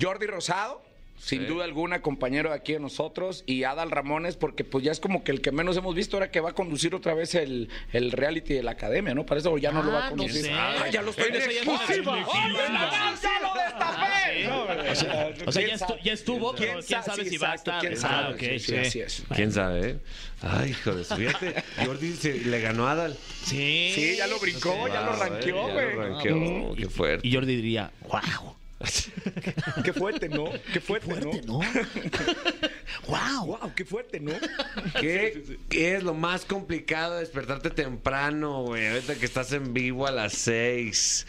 [SPEAKER 4] Jordi Rosado. Sin
[SPEAKER 1] Sí.
[SPEAKER 4] duda alguna, compañero de aquí de nosotros, y Adal Ramones, porque pues ya es como que el que menos hemos visto ahora que va a conducir otra vez el, el reality de la academia, ¿no? Para eso ya no lo va a
[SPEAKER 2] Ah, no
[SPEAKER 4] conducir.
[SPEAKER 2] sé.
[SPEAKER 4] Ah, ya lo estoy en exclusiva. No,
[SPEAKER 2] O sea, o sea, ya,
[SPEAKER 4] ¿quién
[SPEAKER 2] estu-
[SPEAKER 4] sabe?
[SPEAKER 2] ya estuvo, pero quién
[SPEAKER 4] sa-
[SPEAKER 2] sabe
[SPEAKER 4] sí,
[SPEAKER 2] si va a estar.
[SPEAKER 4] ¿Quién
[SPEAKER 2] Ah,
[SPEAKER 4] sabe?
[SPEAKER 2] ok,
[SPEAKER 4] Sí, sí,
[SPEAKER 2] sí.
[SPEAKER 4] así es.
[SPEAKER 1] ¿Quién sabe, eh? Ay, hijo de su fíjate. Jordi se- le ganó a Adal.
[SPEAKER 2] Sí.
[SPEAKER 4] Sí, ya lo brincó, ya lo
[SPEAKER 1] Wow, eh,
[SPEAKER 4] ranqueó,
[SPEAKER 1] ya
[SPEAKER 4] güey.
[SPEAKER 1] lo ranqueó. Qué fuerte.
[SPEAKER 2] Y Jordi diría, wow. (laughs)
[SPEAKER 4] Qué fuerte, ¿no? Qué fuerte, ¿no?
[SPEAKER 2] Fuerte, ¿no? (laughs) wow.
[SPEAKER 4] Wow, qué fuerte, ¿no?
[SPEAKER 1] ¿Qué, qué es lo más complicado de despertarte temprano, güey? Ahorita que estás en vivo a las seis.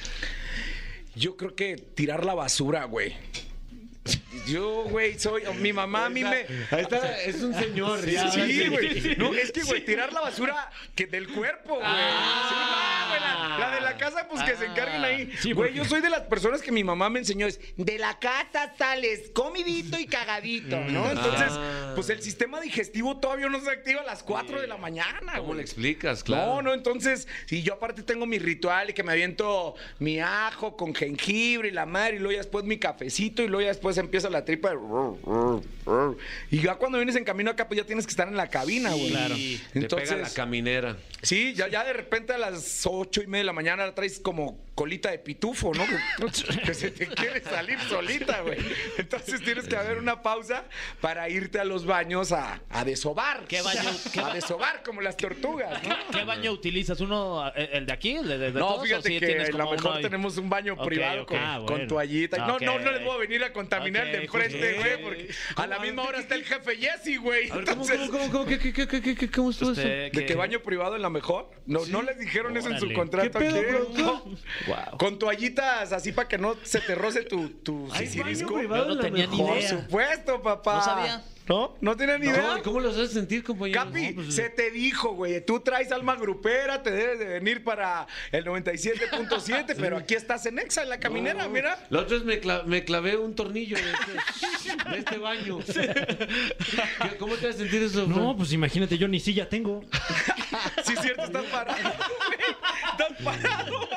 [SPEAKER 4] Yo creo que tirar la basura, güey. Yo, güey, soy. Mi mamá a mí me.
[SPEAKER 1] Ahí está, es un señor.
[SPEAKER 4] Sí,
[SPEAKER 1] ya.
[SPEAKER 4] güey. No, es que, güey, tirar la basura que del cuerpo, güey. Sí, la, la de la casa, pues que se encarguen ahí.
[SPEAKER 3] Sí,
[SPEAKER 4] güey,
[SPEAKER 3] porque-
[SPEAKER 4] yo soy de las personas que mi mamá me enseñó es, de la casa sales comidito y cagadito, ¿no? Entonces,
[SPEAKER 1] Ah.
[SPEAKER 4] pues el sistema digestivo todavía no se activa a las 4 de la mañana,
[SPEAKER 1] ¿Cómo
[SPEAKER 4] güey.
[SPEAKER 1] le explicas? Claro.
[SPEAKER 4] No, no, entonces, si yo aparte tengo mi ritual y que me aviento mi ajo con jengibre y la madre, y luego ya después mi cafecito, y luego ya después empieza la tripa de... Y ya cuando vienes en camino acá, pues ya tienes que estar en la cabina, güey.
[SPEAKER 2] Claro.
[SPEAKER 1] Te
[SPEAKER 4] Entonces,
[SPEAKER 1] pega la caminera.
[SPEAKER 4] sí, ya, ya de repente a las ocho y media de la mañana la traes como colita de pitufo, ¿no? (laughs) que se te quiere salir solita, güey. Entonces tienes que haber una pausa para irte a los baños a, a desovar.
[SPEAKER 2] ¿Qué baño- qué (laughs)
[SPEAKER 4] a
[SPEAKER 2] ba-
[SPEAKER 4] desovar como las tortugas, ¿no?
[SPEAKER 2] ¿Qué baño utilizas? ¿Uno, eh, el de aquí? ¿El de, de-
[SPEAKER 4] No,
[SPEAKER 2] todos,
[SPEAKER 4] fíjate
[SPEAKER 2] sí
[SPEAKER 4] que a lo
[SPEAKER 2] uno
[SPEAKER 4] mejor tenemos un baño privado con,
[SPEAKER 2] Ah,
[SPEAKER 4] con
[SPEAKER 2] bueno.
[SPEAKER 4] toallita. No, no, no les voy a venir a contaminar de enfrente, güey, porque a la misma hora está el jefe Jesse, güey.
[SPEAKER 1] A ver, ¿cómo,
[SPEAKER 4] Entonces,
[SPEAKER 1] cómo, cómo, cómo, qué, qué, qué, qué, cómo estuvo eso?
[SPEAKER 2] Usted,
[SPEAKER 4] ¿De que baño privado en la mejor? No, no les dijeron eso en su contrato.
[SPEAKER 1] ¿Qué pedo,
[SPEAKER 4] aquí? Con toallitas así para que no se te roce tu, tu
[SPEAKER 1] ¿Hay
[SPEAKER 4] sisirisco.
[SPEAKER 1] baño privado
[SPEAKER 2] Yo no tenía ni
[SPEAKER 1] mejor?
[SPEAKER 4] Por
[SPEAKER 2] idea.
[SPEAKER 4] supuesto, papá.
[SPEAKER 2] No sabía.
[SPEAKER 4] ¿No? ¿No tienen ni idea?
[SPEAKER 1] ¿Cómo, ¿Cómo los haces sentir, compañero?
[SPEAKER 4] Capi,
[SPEAKER 1] No, pues,
[SPEAKER 4] se te dijo, güey, tú traes alma grupera, te debes de venir para el 97.7, (laughs) pero aquí estás en Exa, en la caminera,
[SPEAKER 1] no.
[SPEAKER 4] mira.
[SPEAKER 1] La otra vez me, cla- me clavé un tornillo de este, de este baño. (laughs) ¿Qué- ¿Cómo te vas a sentir eso?
[SPEAKER 3] No, pues imagínate, yo ni silla tengo. (laughs)
[SPEAKER 4] Sí, es cierto, estás parado. güey. Estás parado.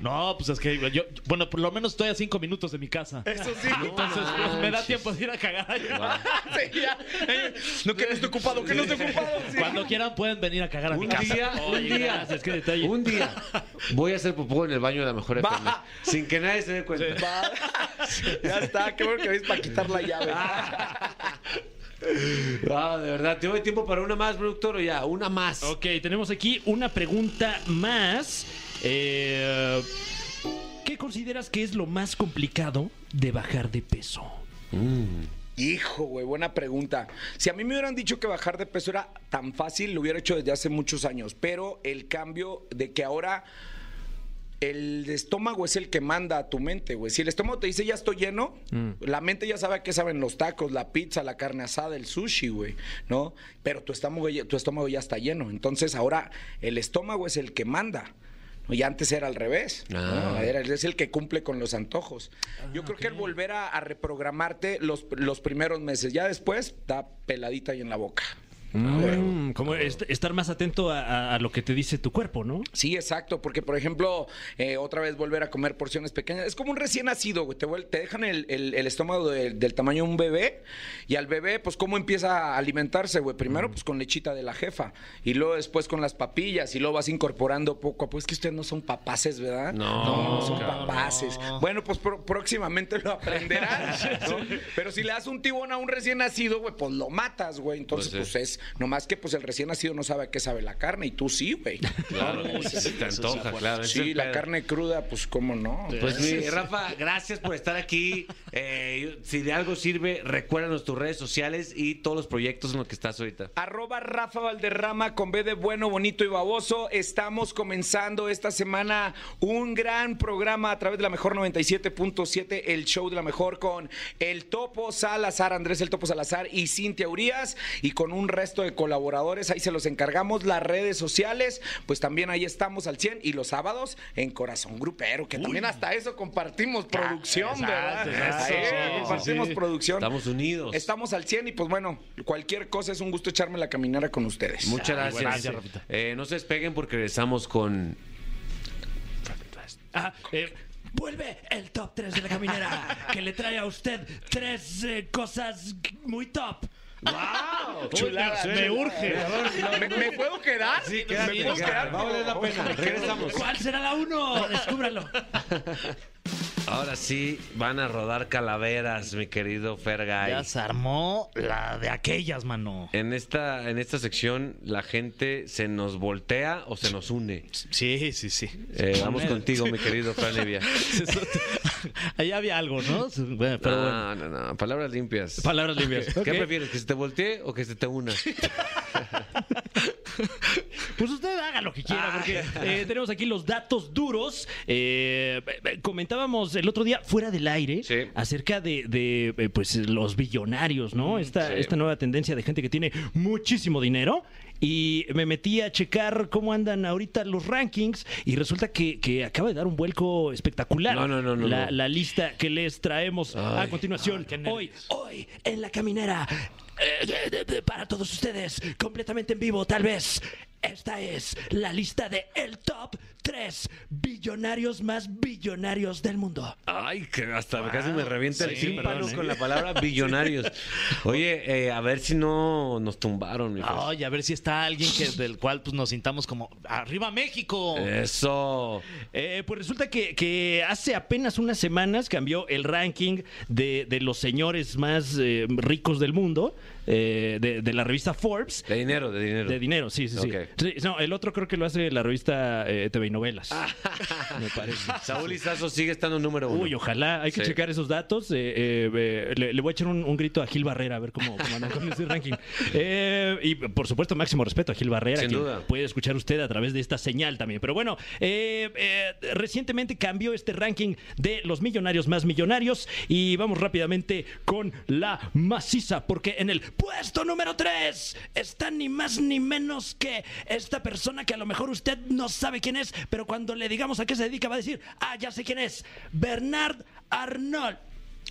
[SPEAKER 2] No, pues es que yo, bueno, por lo menos estoy a cinco minutos de mi casa.
[SPEAKER 4] Eso sí.
[SPEAKER 2] Entonces, pues, me da tiempo de ir a cagar allá. (laughs)
[SPEAKER 4] Sí, ya. No, que no esté ocupado, que no esté ocupado. sí.
[SPEAKER 2] Cuando quieran pueden venir a cagar a mi
[SPEAKER 1] Un
[SPEAKER 2] casa.
[SPEAKER 1] día, un día,
[SPEAKER 3] gracias, qué detalle.
[SPEAKER 1] un día voy a hacer popó en el baño de la mejor FM.
[SPEAKER 4] Va.
[SPEAKER 1] Sin que nadie se dé cuenta.
[SPEAKER 4] Va. Ya está, qué bueno que ves para quitar la llave.
[SPEAKER 1] Ah, de verdad. ¿Te doy tiempo para una más, productor? O ya, una más.
[SPEAKER 3] Ok, tenemos aquí una pregunta más. Eh, ¿Qué consideras que es lo más complicado de bajar de peso?
[SPEAKER 4] Hijo, güey, buena pregunta. Si a mí me hubieran dicho que bajar de peso era tan fácil, lo hubiera hecho desde hace muchos años. Pero el cambio de que ahora el estómago es el que manda a tu mente, güey. Si el estómago te dice ya estoy lleno, la mente ya sabe a qué saben los tacos, la pizza, la carne asada, el sushi, güey, ¿no? Pero tu estómago, ya- tu estómago ya está lleno. Entonces ahora el estómago es el que manda. Y antes era al revés. ¿no?
[SPEAKER 1] Ah.
[SPEAKER 4] Era- es el que cumple con los antojos. Yo creo que el volver a, a reprogramarte los, los primeros meses, ya después da peladita ahí en la boca.
[SPEAKER 3] Mm, como est- estar más atento a, a- a lo que te dice tu cuerpo, ¿no?
[SPEAKER 4] Sí, exacto, porque por ejemplo, eh, otra vez volver a comer porciones pequeñas. Es como un recién nacido, güey. Te, dejan el, el- el estómago del- del tamaño de un bebé y al bebé, pues, ¿cómo empieza a alimentarse, güey? Primero, pues, con lechita de la jefa y luego después con las papillas y luego vas incorporando poco a poco. Es que ustedes no son papaces, ¿verdad?
[SPEAKER 1] No,
[SPEAKER 4] no son
[SPEAKER 1] cabrón.
[SPEAKER 4] papaces. Bueno, pues próximamente lo aprenderán. ¿no? (laughs) (laughs) Pero si le das un tibón a un recién nacido, güey, pues lo matas, güey. Entonces,
[SPEAKER 1] Pues
[SPEAKER 4] pues, es, nomás que pues el recién nacido no sabe a qué sabe la carne y tú sí, güey.
[SPEAKER 1] Claro, se te antoja, claro.
[SPEAKER 4] Sí, la
[SPEAKER 1] pedo.
[SPEAKER 4] carne cruda, pues cómo no.
[SPEAKER 1] Pues mi Rafa, gracias por estar aquí. Eh, si de algo sirve, recuérdanos tus redes sociales y todos los proyectos en los que estás ahorita.
[SPEAKER 4] Arroba Rafa Valderrama con B de bueno, bonito y baboso. Estamos comenzando esta semana un gran programa a través de la mejor 97.7, el show de la mejor con el Topo Salazar, Andrés el Topo Salazar y Cintia Urias y con un resto de colaboradores. Ahí se los encargamos las redes sociales, pues también ahí estamos al 100 y los sábados en Corazón Grupero, que también hasta eso compartimos producción, ¿verdad?
[SPEAKER 2] exacto,
[SPEAKER 4] Ahí
[SPEAKER 2] sí, sí,
[SPEAKER 4] compartimos
[SPEAKER 2] sí.
[SPEAKER 4] producción.
[SPEAKER 1] Estamos unidos.
[SPEAKER 4] Estamos al 100 y pues bueno, cualquier cosa es un gusto echarme la caminera con ustedes.
[SPEAKER 1] Muchas
[SPEAKER 2] Ay,
[SPEAKER 1] gracias.
[SPEAKER 2] gracias, Rafita.
[SPEAKER 1] Eh, no se despeguen porque regresamos con.
[SPEAKER 3] Ah, eh, vuelve el top 3 de la caminera, que le trae a usted tres eh, cosas muy top.
[SPEAKER 1] ¡Wow!
[SPEAKER 4] Chulada.
[SPEAKER 2] Me urge.
[SPEAKER 4] ¿Me, me puedo quedar?
[SPEAKER 1] Sí,
[SPEAKER 4] ¿Me
[SPEAKER 1] quédate,
[SPEAKER 4] puedo
[SPEAKER 1] quédate.
[SPEAKER 4] quedar?
[SPEAKER 1] Va a valer la pena. Regresamos.
[SPEAKER 3] ¿Cuál será la uno? (laughs) Descúbralo. (laughs)
[SPEAKER 1] Ahora sí van a rodar calaveras, mi querido Fergay.
[SPEAKER 2] Ya se armó la de aquellas, mano.
[SPEAKER 1] En esta, en esta sección, la gente se nos voltea o se nos une.
[SPEAKER 2] Sí, sí, sí.
[SPEAKER 1] Eh, vamos contigo, mi querido Fran Evia. (laughs)
[SPEAKER 2] Ahí había algo, ¿no? Bueno, pero bueno.
[SPEAKER 1] no, no, no. Palabras limpias.
[SPEAKER 3] Palabras limpias.
[SPEAKER 1] ¿Qué prefieres? ¿Que se te voltee o que se te una? (laughs) (laughs)
[SPEAKER 3] Pues usted haga lo que quiera, porque eh, tenemos aquí los datos duros. Eh, eh, comentábamos el otro día fuera del aire
[SPEAKER 1] Sí.
[SPEAKER 3] acerca de, de, pues los billonarios, ¿no? Esta,
[SPEAKER 1] sí.
[SPEAKER 3] esta nueva tendencia de gente que tiene muchísimo dinero. Y me metí a checar cómo andan ahorita los rankings y resulta que, que acaba de dar un vuelco espectacular.
[SPEAKER 1] No, no, no, no,
[SPEAKER 3] La, la lista que les traemos a
[SPEAKER 1] Ay.
[SPEAKER 3] continuación. hoy, hoy, en la caminera. Eh, para todos ustedes, completamente en vivo, tal vez. Esta es la lista de el top 3 billonarios más billonarios del mundo.
[SPEAKER 1] Ay, que hasta casi me revienta el tímpano
[SPEAKER 2] perdón, ¿eh?
[SPEAKER 1] con la palabra (laughs) billonarios. Oye, eh, a ver si no nos tumbaron.
[SPEAKER 2] Ay, a ver si está alguien que, del cual pues, nos sintamos como ¡Arriba México!
[SPEAKER 1] Eso.
[SPEAKER 3] Eh, pues resulta que, que hace apenas unas semanas cambió el ranking de, de los señores más eh, ricos del mundo, eh, de, de la revista Forbes.
[SPEAKER 1] De dinero, de dinero.
[SPEAKER 3] De dinero, sí, sí. Sí, No, el otro creo que lo hace la revista eh, TV y Novelas. (laughs) me parece.
[SPEAKER 1] Saúl Izazo sigue estando número uno.
[SPEAKER 3] Uy, ojalá, hay que
[SPEAKER 1] Sí.
[SPEAKER 3] checar esos datos. eh, eh, eh, le, le voy a echar un, un grito a Gil Barrera a ver cómo, cómo anda con ese ranking. (laughs) Eh, y por supuesto, máximo respeto a Gil Barrera,
[SPEAKER 1] Sin
[SPEAKER 3] quien
[SPEAKER 1] duda.
[SPEAKER 3] puede escuchar usted a través de esta señal también. Pero bueno, recientemente cambió este ranking de los millonarios más millonarios y vamos rápidamente con la maciza, porque en el puesto número 3 está ni más ni menos que esta persona que a lo mejor usted no sabe quién es, pero cuando le digamos a qué se dedica va a decir, ah, ya sé quién es, Bernard Arnold.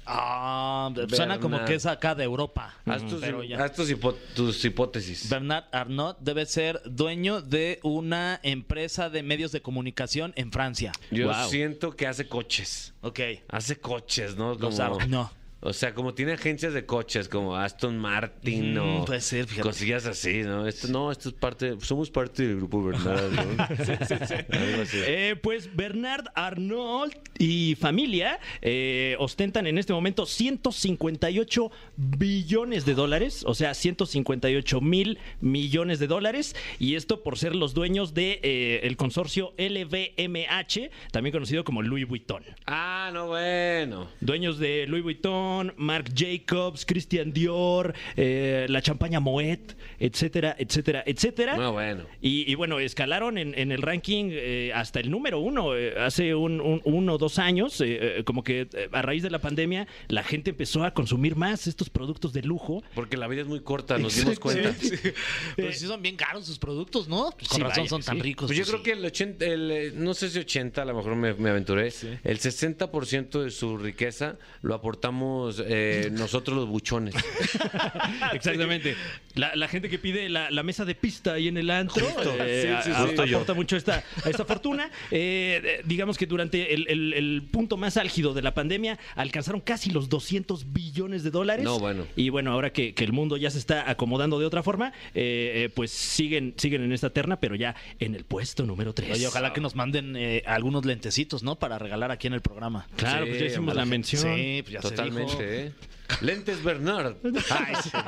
[SPEAKER 2] Ah, suena como
[SPEAKER 1] Bernard.
[SPEAKER 2] que es acá de Europa.
[SPEAKER 1] Haz tus,
[SPEAKER 2] Pero ya.
[SPEAKER 1] haz tus hipo- tus hipótesis.
[SPEAKER 2] Bernard Arnault debe ser dueño de una empresa de medios de comunicación en Francia.
[SPEAKER 1] Yo
[SPEAKER 3] Wow.
[SPEAKER 1] siento que hace coches.
[SPEAKER 2] Ok.
[SPEAKER 1] Hace coches, ¿no?
[SPEAKER 2] Los
[SPEAKER 1] Como-
[SPEAKER 2] Ar- no.
[SPEAKER 1] O sea, como tiene agencias de coches, como Aston Martin
[SPEAKER 2] Mm,
[SPEAKER 1] o
[SPEAKER 2] puede ser, fíjate.
[SPEAKER 1] cosillas así, ¿no? Esto no, esto es parte, somos parte del grupo Bernard, (laughs) ¿no? Algo así.
[SPEAKER 3] Eh, pues Bernard Arnold y familia eh, ostentan en este momento 158 billones de dólares, o sea, 158 mil millones de dólares, y esto por ser los dueños de eh, el consorcio LVMH, también conocido como Louis Vuitton.
[SPEAKER 1] Ah, no, bueno.
[SPEAKER 3] Dueños de Louis Vuitton, Marc Jacobs, Christian Dior, eh, la champaña Moet, etcétera, etcétera, etcétera.
[SPEAKER 1] No, bueno.
[SPEAKER 3] Y, y bueno, escalaron en, en el ranking eh, hasta el número uno. eh, hace un, un- uno o dos años, eh, eh, como que eh, a raíz de la pandemia, la gente empezó a consumir más estos productos de lujo.
[SPEAKER 1] Porque la vida es muy corta, nos dimos cuenta. (laughs)
[SPEAKER 2] Pero sí son bien caros sus productos, ¿no? Pues con
[SPEAKER 3] Sí,
[SPEAKER 2] razón
[SPEAKER 3] vaya
[SPEAKER 2] son tan
[SPEAKER 3] sí.
[SPEAKER 2] ricos.
[SPEAKER 1] Pues yo creo
[SPEAKER 2] sí.
[SPEAKER 1] que el 80, el, no sé si 80, a lo mejor me, me aventuré, el 60% de su riqueza lo aportamos somos eh, nosotros los buchones. (laughs)
[SPEAKER 3] Exactamente. La, la gente que pide la, la mesa de pista ahí en el antro eh,
[SPEAKER 1] Sí, sí,
[SPEAKER 3] a-
[SPEAKER 1] justo yo.
[SPEAKER 3] aporta mucho esta, a esta fortuna. Eh, digamos que durante el, el- el punto más álgido de la pandemia alcanzaron casi los 200 billones de dólares.
[SPEAKER 1] No, bueno.
[SPEAKER 3] Y bueno, ahora que, que el mundo ya se está acomodando de otra forma, eh, eh, pues siguen, siguen en esta terna, pero ya en el puesto número 3.
[SPEAKER 2] Oye, ojalá que nos manden eh, algunos lentecitos, ¿no? Para regalar aquí en el programa.
[SPEAKER 3] Claro,
[SPEAKER 1] Sí,
[SPEAKER 3] pues ya hicimos la mención.
[SPEAKER 2] Sí, pues ya se dijo.
[SPEAKER 1] ¿Eh? (laughs) Lentes Bernard. Ay, sí. (laughs)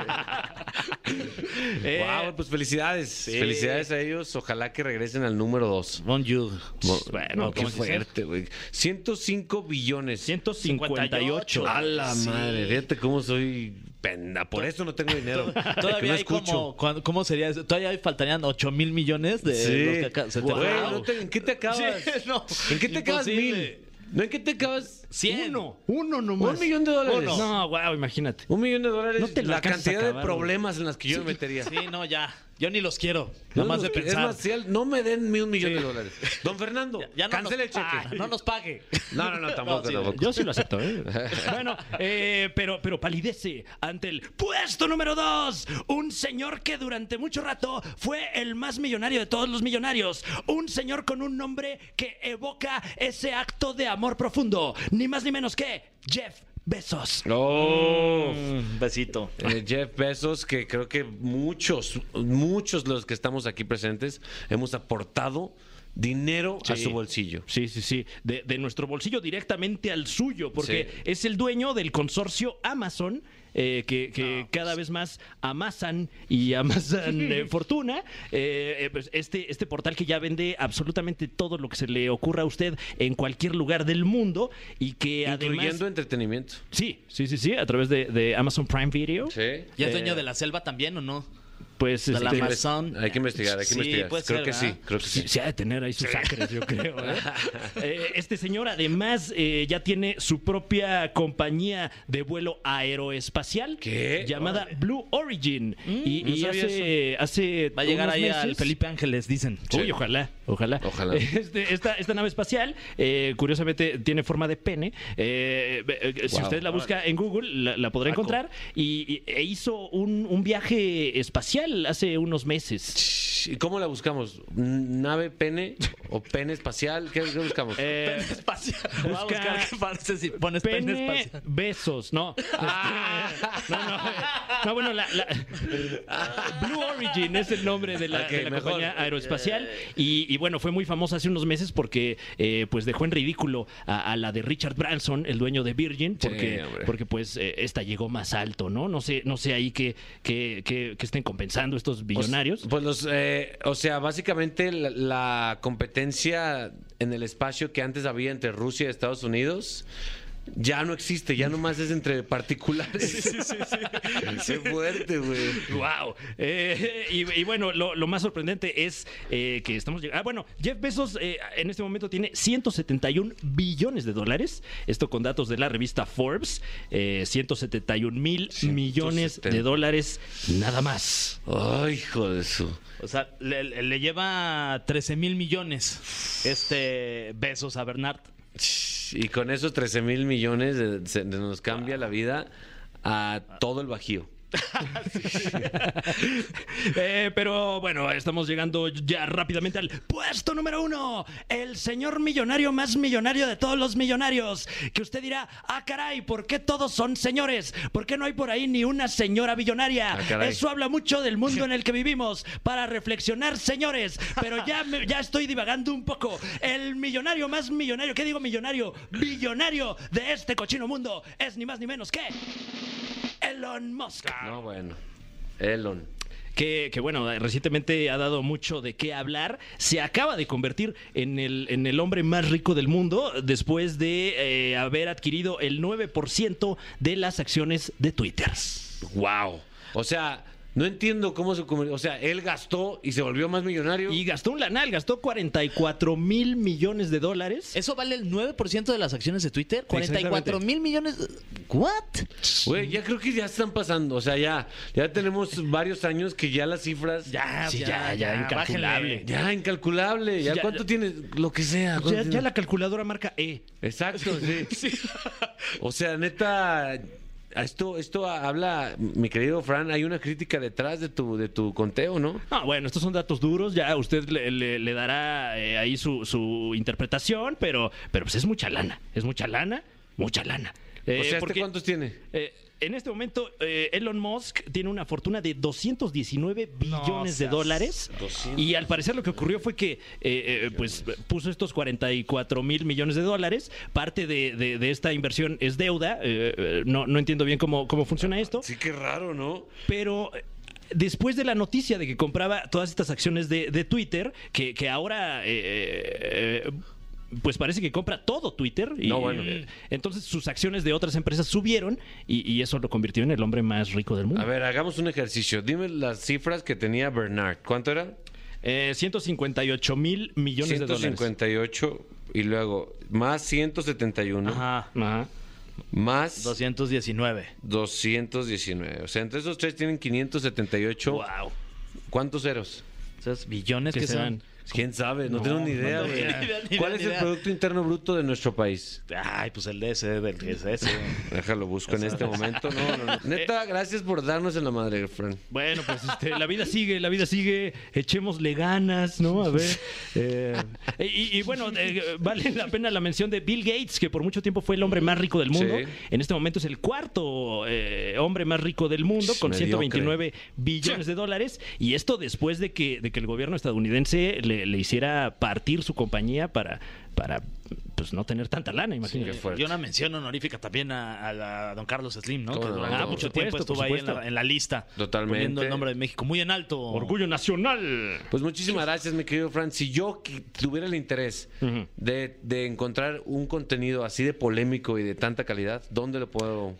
[SPEAKER 3] Eh,
[SPEAKER 1] Wow, pues felicidades. Felicidades a ellos. Ojalá que regresen al número 2.
[SPEAKER 2] Bonjour.
[SPEAKER 3] Bueno,
[SPEAKER 1] qué fuerte, güey. 105 billones.
[SPEAKER 3] 158.
[SPEAKER 1] A la
[SPEAKER 2] Sí.
[SPEAKER 1] madre, fíjate cómo soy penda. Por eso no tengo dinero. (laughs)
[SPEAKER 2] Todavía
[SPEAKER 1] no
[SPEAKER 2] hay
[SPEAKER 1] escucho.
[SPEAKER 2] como, ¿cómo sería eso? Todavía faltarían 8 mil millones de
[SPEAKER 1] Sí.
[SPEAKER 2] los que acá- se te
[SPEAKER 1] Güey,
[SPEAKER 2] Wow.
[SPEAKER 1] no te- ¿en qué te acabas?
[SPEAKER 2] Sí, no,
[SPEAKER 1] ¿En qué te acabas
[SPEAKER 2] imposible.
[SPEAKER 1] mil? ¿No en qué te acabas?
[SPEAKER 2] 100.
[SPEAKER 3] Uno, uno nomás.
[SPEAKER 1] Un millón de dólares.
[SPEAKER 2] Uno.
[SPEAKER 3] No, wow, imagínate.
[SPEAKER 1] Un millón de dólares.
[SPEAKER 3] No te lo
[SPEAKER 1] la
[SPEAKER 3] alcanzas a
[SPEAKER 1] cantidad de problemas en las que yo me metería.
[SPEAKER 2] Sí, no, ya. Yo ni los quiero.
[SPEAKER 1] No,
[SPEAKER 2] Nada más de pensar.
[SPEAKER 1] Es más, si al- no me den ni un millón de dólares. Don Fernando,
[SPEAKER 2] Ya- ya no
[SPEAKER 1] cancele
[SPEAKER 2] nos,
[SPEAKER 1] el cheque.
[SPEAKER 2] Ah, no nos pague.
[SPEAKER 1] No, no, no, tampoco,
[SPEAKER 2] No, sí,
[SPEAKER 1] tampoco.
[SPEAKER 3] Yo sí lo acepto, ¿eh? (laughs) bueno, eh, pero, pero palidece ante el puesto número dos. Un señor que durante mucho rato fue el más millonario de todos los millonarios. Un señor con un nombre que evoca ese acto de amor profundo. Ni más ni menos que Jeff Bezos.
[SPEAKER 1] Oh.
[SPEAKER 2] Mm, besito.
[SPEAKER 1] Eh, Jeff Bezos, que creo que muchos, muchos de los que estamos aquí presentes hemos aportado dinero a su bolsillo.
[SPEAKER 3] Sí, sí, sí. De, de nuestro bolsillo directamente al suyo, porque
[SPEAKER 1] Sí.
[SPEAKER 3] es el dueño del consorcio Amazon. Eh, que, que
[SPEAKER 1] pues.
[SPEAKER 3] cada vez más amasan y amasan eh, (laughs) fortuna. Eh, eh, pues este, este portal que ya vende absolutamente todo lo que se le ocurra a usted en cualquier lugar del mundo y que
[SPEAKER 1] Incluyendo
[SPEAKER 3] además...
[SPEAKER 1] entretenimiento.
[SPEAKER 3] Sí, sí, sí, sí, a través de, de Amazon Prime Video.
[SPEAKER 1] Sí.
[SPEAKER 2] ¿Y es
[SPEAKER 3] Eh,
[SPEAKER 2] dueño de la selva también o no?
[SPEAKER 3] Pues
[SPEAKER 2] De la
[SPEAKER 3] este,
[SPEAKER 2] Amazon.
[SPEAKER 1] Hay que investigar, hay que
[SPEAKER 2] Sí,
[SPEAKER 1] investigar.
[SPEAKER 2] puede
[SPEAKER 1] Creo
[SPEAKER 2] ser,
[SPEAKER 1] que sí, creo que sí.
[SPEAKER 3] Sí, se ha de tener ahí sus acres, yo creo. ¿eh? (laughs) Eh, este señor además eh, ya tiene su propia compañía de vuelo aeroespacial
[SPEAKER 1] ¿Qué?
[SPEAKER 3] llamada Blue Origin. y
[SPEAKER 1] no
[SPEAKER 3] y
[SPEAKER 1] sabía
[SPEAKER 3] hace, hace
[SPEAKER 2] Va a llegar ahí al Felipe Ángeles, dicen.
[SPEAKER 1] Sí.
[SPEAKER 3] Uy, ojalá, ojalá.
[SPEAKER 1] Ojalá. (laughs)
[SPEAKER 3] Este, esta, esta nave espacial, eh, curiosamente, tiene forma de pene. Eh, eh, Si
[SPEAKER 1] Wow.
[SPEAKER 3] usted la busca en Google, la, la podrá
[SPEAKER 2] Paco.
[SPEAKER 3] encontrar. Y, y- e hizo un, un viaje espacial hace unos meses.
[SPEAKER 1] ¿Y cómo la buscamos? ¿Nave pene o pene espacial? ¿Qué, qué buscamos? (laughs)
[SPEAKER 2] Pene espacial. Voy a
[SPEAKER 3] busca
[SPEAKER 2] buscar qué si pones pene,
[SPEAKER 3] Pene
[SPEAKER 2] espacial.
[SPEAKER 3] besos, no. (laughs) No, no, no, bueno, la, la- (laughs) Blue Origin es el nombre de la,
[SPEAKER 1] Ok,
[SPEAKER 3] de la
[SPEAKER 1] mejor.
[SPEAKER 3] compañía aeroespacial y, y bueno, fue muy famosa hace unos meses porque eh, pues dejó en ridículo a, a la de Richard Branson, el dueño de Virgin, porque, porque pues eh, esta llegó más alto, ¿no? No sé, no sé ahí que, que, que- que estén compensando estos billonarios.
[SPEAKER 1] Pues los, eh, o sea, básicamente la, la competencia en el espacio que antes había entre Rusia y Estados Unidos ya no existe, ya nomás es entre particulares. Sí, sí, sí. (laughs) Qué fuerte, güey.
[SPEAKER 3] Wow. y, y bueno, lo, lo más sorprendente es eh, que estamos llegando. Ah, bueno, Jeff Bezos eh, en este momento tiene 171 billones de dólares. Esto con datos de la revista Forbes. eh, 171 mil millones de
[SPEAKER 1] 170.
[SPEAKER 3] dólares nada más.
[SPEAKER 1] Ay, hijo de su.
[SPEAKER 2] O sea, le, le- le lleva 13 mil millones este besos a Bernard.
[SPEAKER 1] Y con esos 13 mil millones se- nos cambia la vida a todo el Bajío. (laughs)
[SPEAKER 3] Eh, pero bueno, estamos llegando ya rápidamente al puesto número uno. El señor millonario más millonario de todos los millonarios. Que usted dirá, ah, caray, ¿por qué todos son señores? ¿Por qué no hay por ahí ni una señora millonaria?
[SPEAKER 1] Ah.
[SPEAKER 3] Eso habla mucho del mundo en el que vivimos. Para reflexionar, señores. Pero ya, me- ya estoy divagando un poco. El millonario más millonario, ¿qué digo millonario? Billonario de este cochino mundo es ni más ni menos que Elon Musk.
[SPEAKER 1] No, bueno. Elon.
[SPEAKER 3] que, que, bueno, recientemente ha dado mucho de qué hablar. Se acaba de convertir en el, en el hombre más rico del mundo después de eh, haber adquirido el 9% de las acciones de Twitter.
[SPEAKER 1] Wow. O sea, no entiendo cómo se convirtió. O sea, él gastó y se volvió más millonario.
[SPEAKER 3] Y gastó un lanal, gastó 44 mil millones de dólares.
[SPEAKER 2] ¿Eso vale el 9% de las acciones de Twitter? 44 mil millones. ¿What?
[SPEAKER 1] Güey, ya creo que ya están pasando. O sea, ya, ya tenemos varios años que ya las cifras.
[SPEAKER 2] Ya,
[SPEAKER 3] Sí, ya, ya, incalculable.
[SPEAKER 2] bájenle.
[SPEAKER 1] Ya, incalculable. Ya,
[SPEAKER 3] Ya,
[SPEAKER 1] cuánto
[SPEAKER 3] ya.
[SPEAKER 1] tienes, lo que sea. ¿cuánto
[SPEAKER 3] Ya, ya la calculadora marca E.
[SPEAKER 1] Exacto, (laughs) sí. O sea, neta, Esto, esto habla, mi querido Fran, hay una crítica detrás de tu, de tu conteo, ¿no?
[SPEAKER 3] Ah, bueno, estos son datos duros, ya usted le, le- le dará eh, ahí su, su interpretación, pero, pero pues es mucha lana, es mucha lana, mucha lana. Eh,
[SPEAKER 1] o sea, ¿este
[SPEAKER 3] porque,
[SPEAKER 1] cuántos tiene?
[SPEAKER 3] eh, en este momento, eh, Elon Musk tiene una fortuna de 219 billones de dólares. Y al parecer lo que ocurrió fue que eh, eh, pues puso estos 44 mil millones de dólares. Parte de, de- de esta inversión es deuda. eh, eh, no, no entiendo bien cómo, cómo funciona esto.
[SPEAKER 1] Sí, qué raro, ¿no?
[SPEAKER 3] Pero después de la noticia de que compraba todas estas acciones de, de Twitter, que, que ahora... eh, eh, pues parece que compra todo Twitter. Y,
[SPEAKER 1] No, bueno.
[SPEAKER 3] eh, entonces sus acciones de otras empresas subieron y, y eso lo convirtió en el hombre más rico del mundo.
[SPEAKER 1] A ver, hagamos un ejercicio. Dime las cifras que tenía Bernard. ¿Cuánto era?
[SPEAKER 3] Eh, 158 mil millones de dólares.
[SPEAKER 1] 158 y luego más 171
[SPEAKER 2] Ajá.
[SPEAKER 3] Ajá.
[SPEAKER 1] más
[SPEAKER 2] 219.
[SPEAKER 1] 219. O sea, entre esos tres tienen 578.
[SPEAKER 2] Wow.
[SPEAKER 1] ¿Cuántos ceros?
[SPEAKER 2] Esos billones
[SPEAKER 3] ¿Qué
[SPEAKER 2] que
[SPEAKER 3] serán?
[SPEAKER 2] son.
[SPEAKER 1] ¿Quién sabe? No,
[SPEAKER 3] No,
[SPEAKER 1] tengo ni
[SPEAKER 3] no
[SPEAKER 1] idea, güey.
[SPEAKER 2] ni idea, ni
[SPEAKER 1] ¿Cuál es el. Producto Interno Bruto de nuestro país?
[SPEAKER 2] Ay, pues el DS del ese.
[SPEAKER 1] Déjalo, busco en este momento. No, no, no. (laughs) Neta, gracias por darnos en la madre, Fran.
[SPEAKER 3] Bueno, pues este, la vida sigue, la vida sigue. Echémosle ganas, ¿no? A ver. eh, y, y bueno, eh, vale la pena la mención de Bill Gates, que por mucho tiempo fue el hombre más rico del mundo.
[SPEAKER 1] Sí.
[SPEAKER 3] En este momento es el cuarto eh, hombre más rico del mundo, con
[SPEAKER 1] Mediocre.
[SPEAKER 3] 129 billones de dólares. Y esto después de que, de que el gobierno estadounidense le, le hiciera partir su compañía para, para pues, no tener tanta lana, imagínate.
[SPEAKER 1] qué fuerte.
[SPEAKER 2] Y una mención honorífica también a, a la- a don Carlos Slim, ¿no?
[SPEAKER 1] ¿Cómo
[SPEAKER 2] Que durante
[SPEAKER 1] Ah,
[SPEAKER 2] mucho tiempo estuvo ahí en la, en la lista.
[SPEAKER 1] Totalmente.
[SPEAKER 2] Poniendo el nombre de México muy en alto.
[SPEAKER 3] Orgullo nacional.
[SPEAKER 1] Pues muchísimas gracias, mi querido Fran. Si yo tuviera el interés de, de encontrar un contenido así de polémico y de tanta calidad, ¿dónde lo puedo...?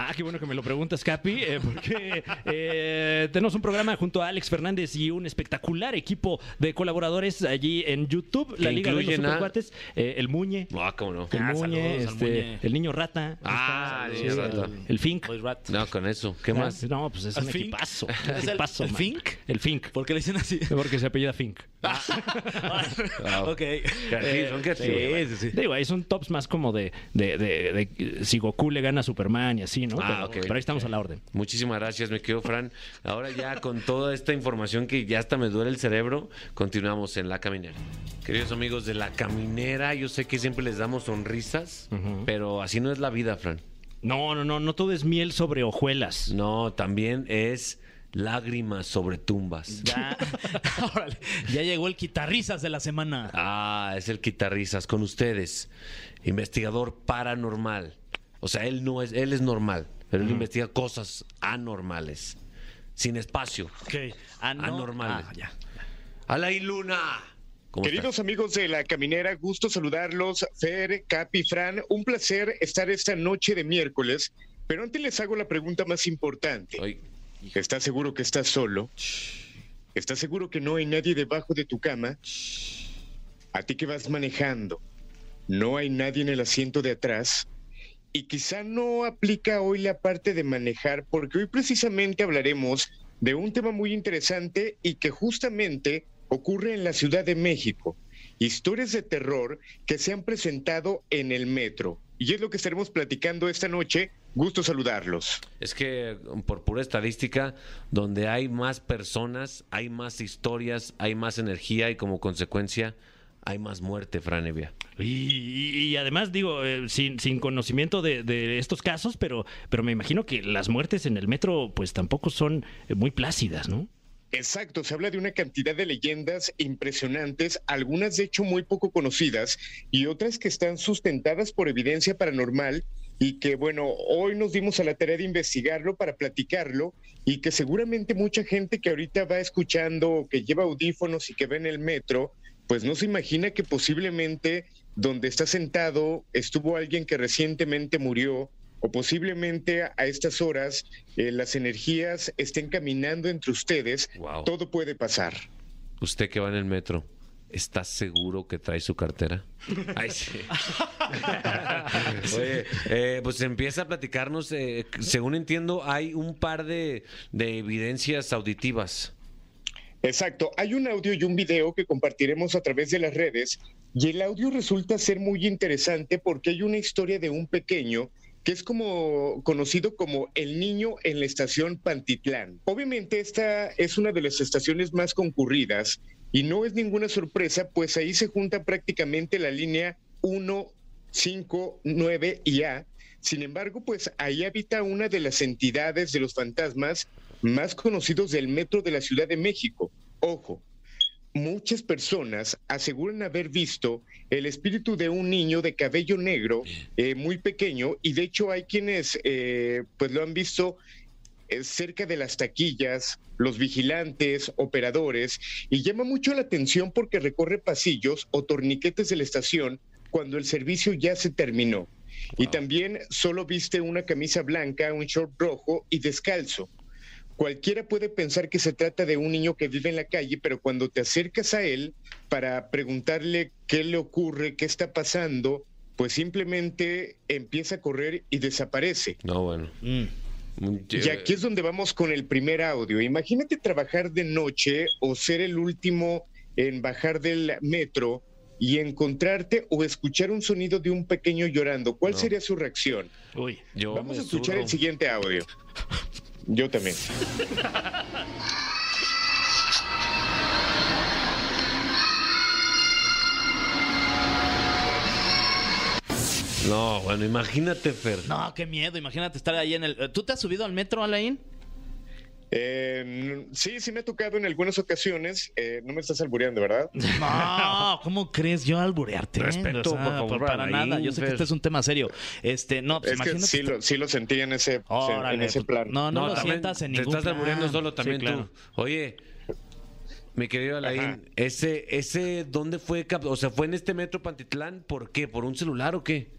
[SPEAKER 3] Ah, qué bueno que me lo preguntas, Capi, eh, porque eh, tenemos un programa junto a Alex Fernández y un espectacular equipo de colaboradores allí en YouTube, la Liga de los Supercuates, eh, el Muñe,
[SPEAKER 1] Ah, cómo no.
[SPEAKER 3] el
[SPEAKER 2] Ah,
[SPEAKER 3] Muñe,
[SPEAKER 2] saludos al
[SPEAKER 3] este,
[SPEAKER 2] Muñe.
[SPEAKER 3] el niño rata,
[SPEAKER 1] Ah,
[SPEAKER 3] está,
[SPEAKER 1] el niño rata.
[SPEAKER 3] el, el Fink.
[SPEAKER 2] Boy Rat.
[SPEAKER 1] No, con eso. ¿Qué más?
[SPEAKER 3] No, pues es
[SPEAKER 2] ¿El
[SPEAKER 3] un
[SPEAKER 2] Fink?
[SPEAKER 3] equipazo.
[SPEAKER 2] ¿Es el-
[SPEAKER 3] equipazo,
[SPEAKER 2] el
[SPEAKER 3] man.
[SPEAKER 2] Fink?
[SPEAKER 3] El Fink.
[SPEAKER 2] ¿Por qué le dicen así? (laughs)
[SPEAKER 3] Porque se apellida Fink.
[SPEAKER 1] Wow. (laughs) (laughs)
[SPEAKER 2] ok.
[SPEAKER 1] Creativo, son.
[SPEAKER 2] Sí, sí, sí.
[SPEAKER 3] Digo, ahí son tops más como de, de, de- de si Goku le gana a Superman y así, ¿no?
[SPEAKER 1] Ah,
[SPEAKER 3] pero,
[SPEAKER 1] ok.
[SPEAKER 3] pero ahí estamos a la orden.
[SPEAKER 1] Muchísimas gracias, mi querido Fran. Ahora ya con toda esta información que ya hasta me duele el cerebro, continuamos en La Caminera. Queridos amigos de La Caminera, yo sé que siempre les damos sonrisas, pero así no es la vida, Fran.
[SPEAKER 3] No, no, no, no todo es miel sobre hojuelas.
[SPEAKER 1] No, también es lágrimas sobre tumbas. (laughs)
[SPEAKER 2] Ya, llegó el quitarrisas de la semana.
[SPEAKER 1] Ah, es el quitarrisas con ustedes, investigador paranormal. O sea, él no es, él es normal, pero él investiga cosas anormales, sin espacio,
[SPEAKER 2] Ok. Ah, no.
[SPEAKER 1] anormales.
[SPEAKER 2] Ah, ya.
[SPEAKER 1] ¡Hala y Luna! ¿Cómo
[SPEAKER 6] Queridos
[SPEAKER 1] estás?
[SPEAKER 6] amigos de La Caminera, gusto saludarlos. Fer, Capi, Fran, un placer estar esta noche de miércoles. Pero antes les hago la pregunta más importante.
[SPEAKER 1] Ay,
[SPEAKER 6] ¿Estás seguro que estás solo? ¿Estás seguro que no hay nadie debajo de tu cama? A ti que vas manejando, no hay nadie en el asiento de atrás. Y quizá no aplica hoy la parte de manejar, porque hoy precisamente hablaremos de un tema muy interesante y que justamente ocurre en la Ciudad de México. Historias de terror que se han presentado en el metro. Y es lo que estaremos platicando esta noche. Gusto saludarlos.
[SPEAKER 1] Es que por pura estadística, donde hay más personas, hay más historias, hay más energía y como consecuencia hay más muerte, Franevia.
[SPEAKER 3] Y, y- y además, digo, eh, sin, sin conocimiento de, de estos casos, pero, pero me imagino que las muertes en el metro, pues tampoco son eh, muy plácidas, ¿no?
[SPEAKER 6] Exacto, se habla de una cantidad de leyendas impresionantes, algunas de hecho muy poco conocidas y otras que están sustentadas por evidencia paranormal y que bueno, hoy nos dimos a la tarea de investigarlo para platicarlo y que seguramente mucha gente que ahorita va escuchando, que lleva audífonos y que ve en el metro, pues no se imagina que posiblemente donde está sentado estuvo alguien que recientemente murió o posiblemente a estas horas eh, las energías estén caminando entre ustedes,
[SPEAKER 1] Wow.
[SPEAKER 6] todo puede pasar.
[SPEAKER 1] Usted que va en el metro, ¿está seguro que trae su cartera? (laughs) Ay, sí. (laughs) Oye, eh, pues empieza a platicarnos, eh, según entiendo, hay un par de, de evidencias auditivas.
[SPEAKER 6] Exacto, hay un audio y un video que compartiremos a través de las redes y el audio resulta ser muy interesante porque hay una historia de un pequeño que es como conocido como el niño en la estación Pantitlán. Obviamente esta es una de las estaciones más concurridas y no es ninguna sorpresa, pues ahí se junta prácticamente la línea 1, 5, 9 y A. Sin embargo, pues ahí habita una de las entidades de los fantasmas más conocidos del metro de la Ciudad de México. Ojo, muchas personas aseguran haber visto el espíritu de un niño de cabello negro eh, muy pequeño y de hecho hay quienes eh, pues lo han visto eh, cerca de las taquillas, los vigilantes, operadores y llama mucho la atención porque recorre pasillos o torniquetes de la estación cuando el servicio ya se terminó. Y también solo viste una camisa blanca, un short rojo y descalzo. Cualquiera puede pensar que se trata de un niño que vive en la calle, pero cuando te acercas a él para preguntarle qué le ocurre, qué está pasando, pues simplemente empieza a correr y desaparece.
[SPEAKER 1] No, bueno.
[SPEAKER 2] Mm.
[SPEAKER 6] Y aquí es donde vamos con el primer audio. Imagínate trabajar de noche o ser el último en bajar del metro y encontrarte o escuchar un sonido de un pequeño llorando. ¿Cuál
[SPEAKER 1] No.
[SPEAKER 6] sería su reacción?
[SPEAKER 3] Uy.
[SPEAKER 1] Yo
[SPEAKER 6] Vamos a escuchar el siguiente audio. Yo también.
[SPEAKER 1] No, bueno, imagínate, Fer.
[SPEAKER 2] No, qué miedo. Imagínate estar ahí en el. ¿Tú te has subido al metro, Alain?
[SPEAKER 6] Eh, sí, sí me ha tocado en algunas ocasiones. Eh, no me estás albureando, ¿verdad? (laughs)
[SPEAKER 2] No, ¿cómo crees yo alburearte?
[SPEAKER 1] Respeto, por favor,
[SPEAKER 2] Para nada. Yo sé que este es un tema serio. Este, no, pues
[SPEAKER 6] es que
[SPEAKER 2] imagínate.
[SPEAKER 6] sí lo, sí lo sentí en ese, en
[SPEAKER 2] Órale,
[SPEAKER 6] ese
[SPEAKER 2] pues,
[SPEAKER 6] plan.
[SPEAKER 2] No, no, lo sientas en
[SPEAKER 1] Te
[SPEAKER 2] ningún
[SPEAKER 1] estás
[SPEAKER 2] plan.
[SPEAKER 1] albureando solo también
[SPEAKER 2] Sí, claro.
[SPEAKER 1] tú. Oye, mi querido Alain,
[SPEAKER 6] Ajá.
[SPEAKER 1] ese, ese, ¿dónde fue? O sea, ¿fue en este metro Pantitlán? ¿Por qué? ¿Por un celular o qué?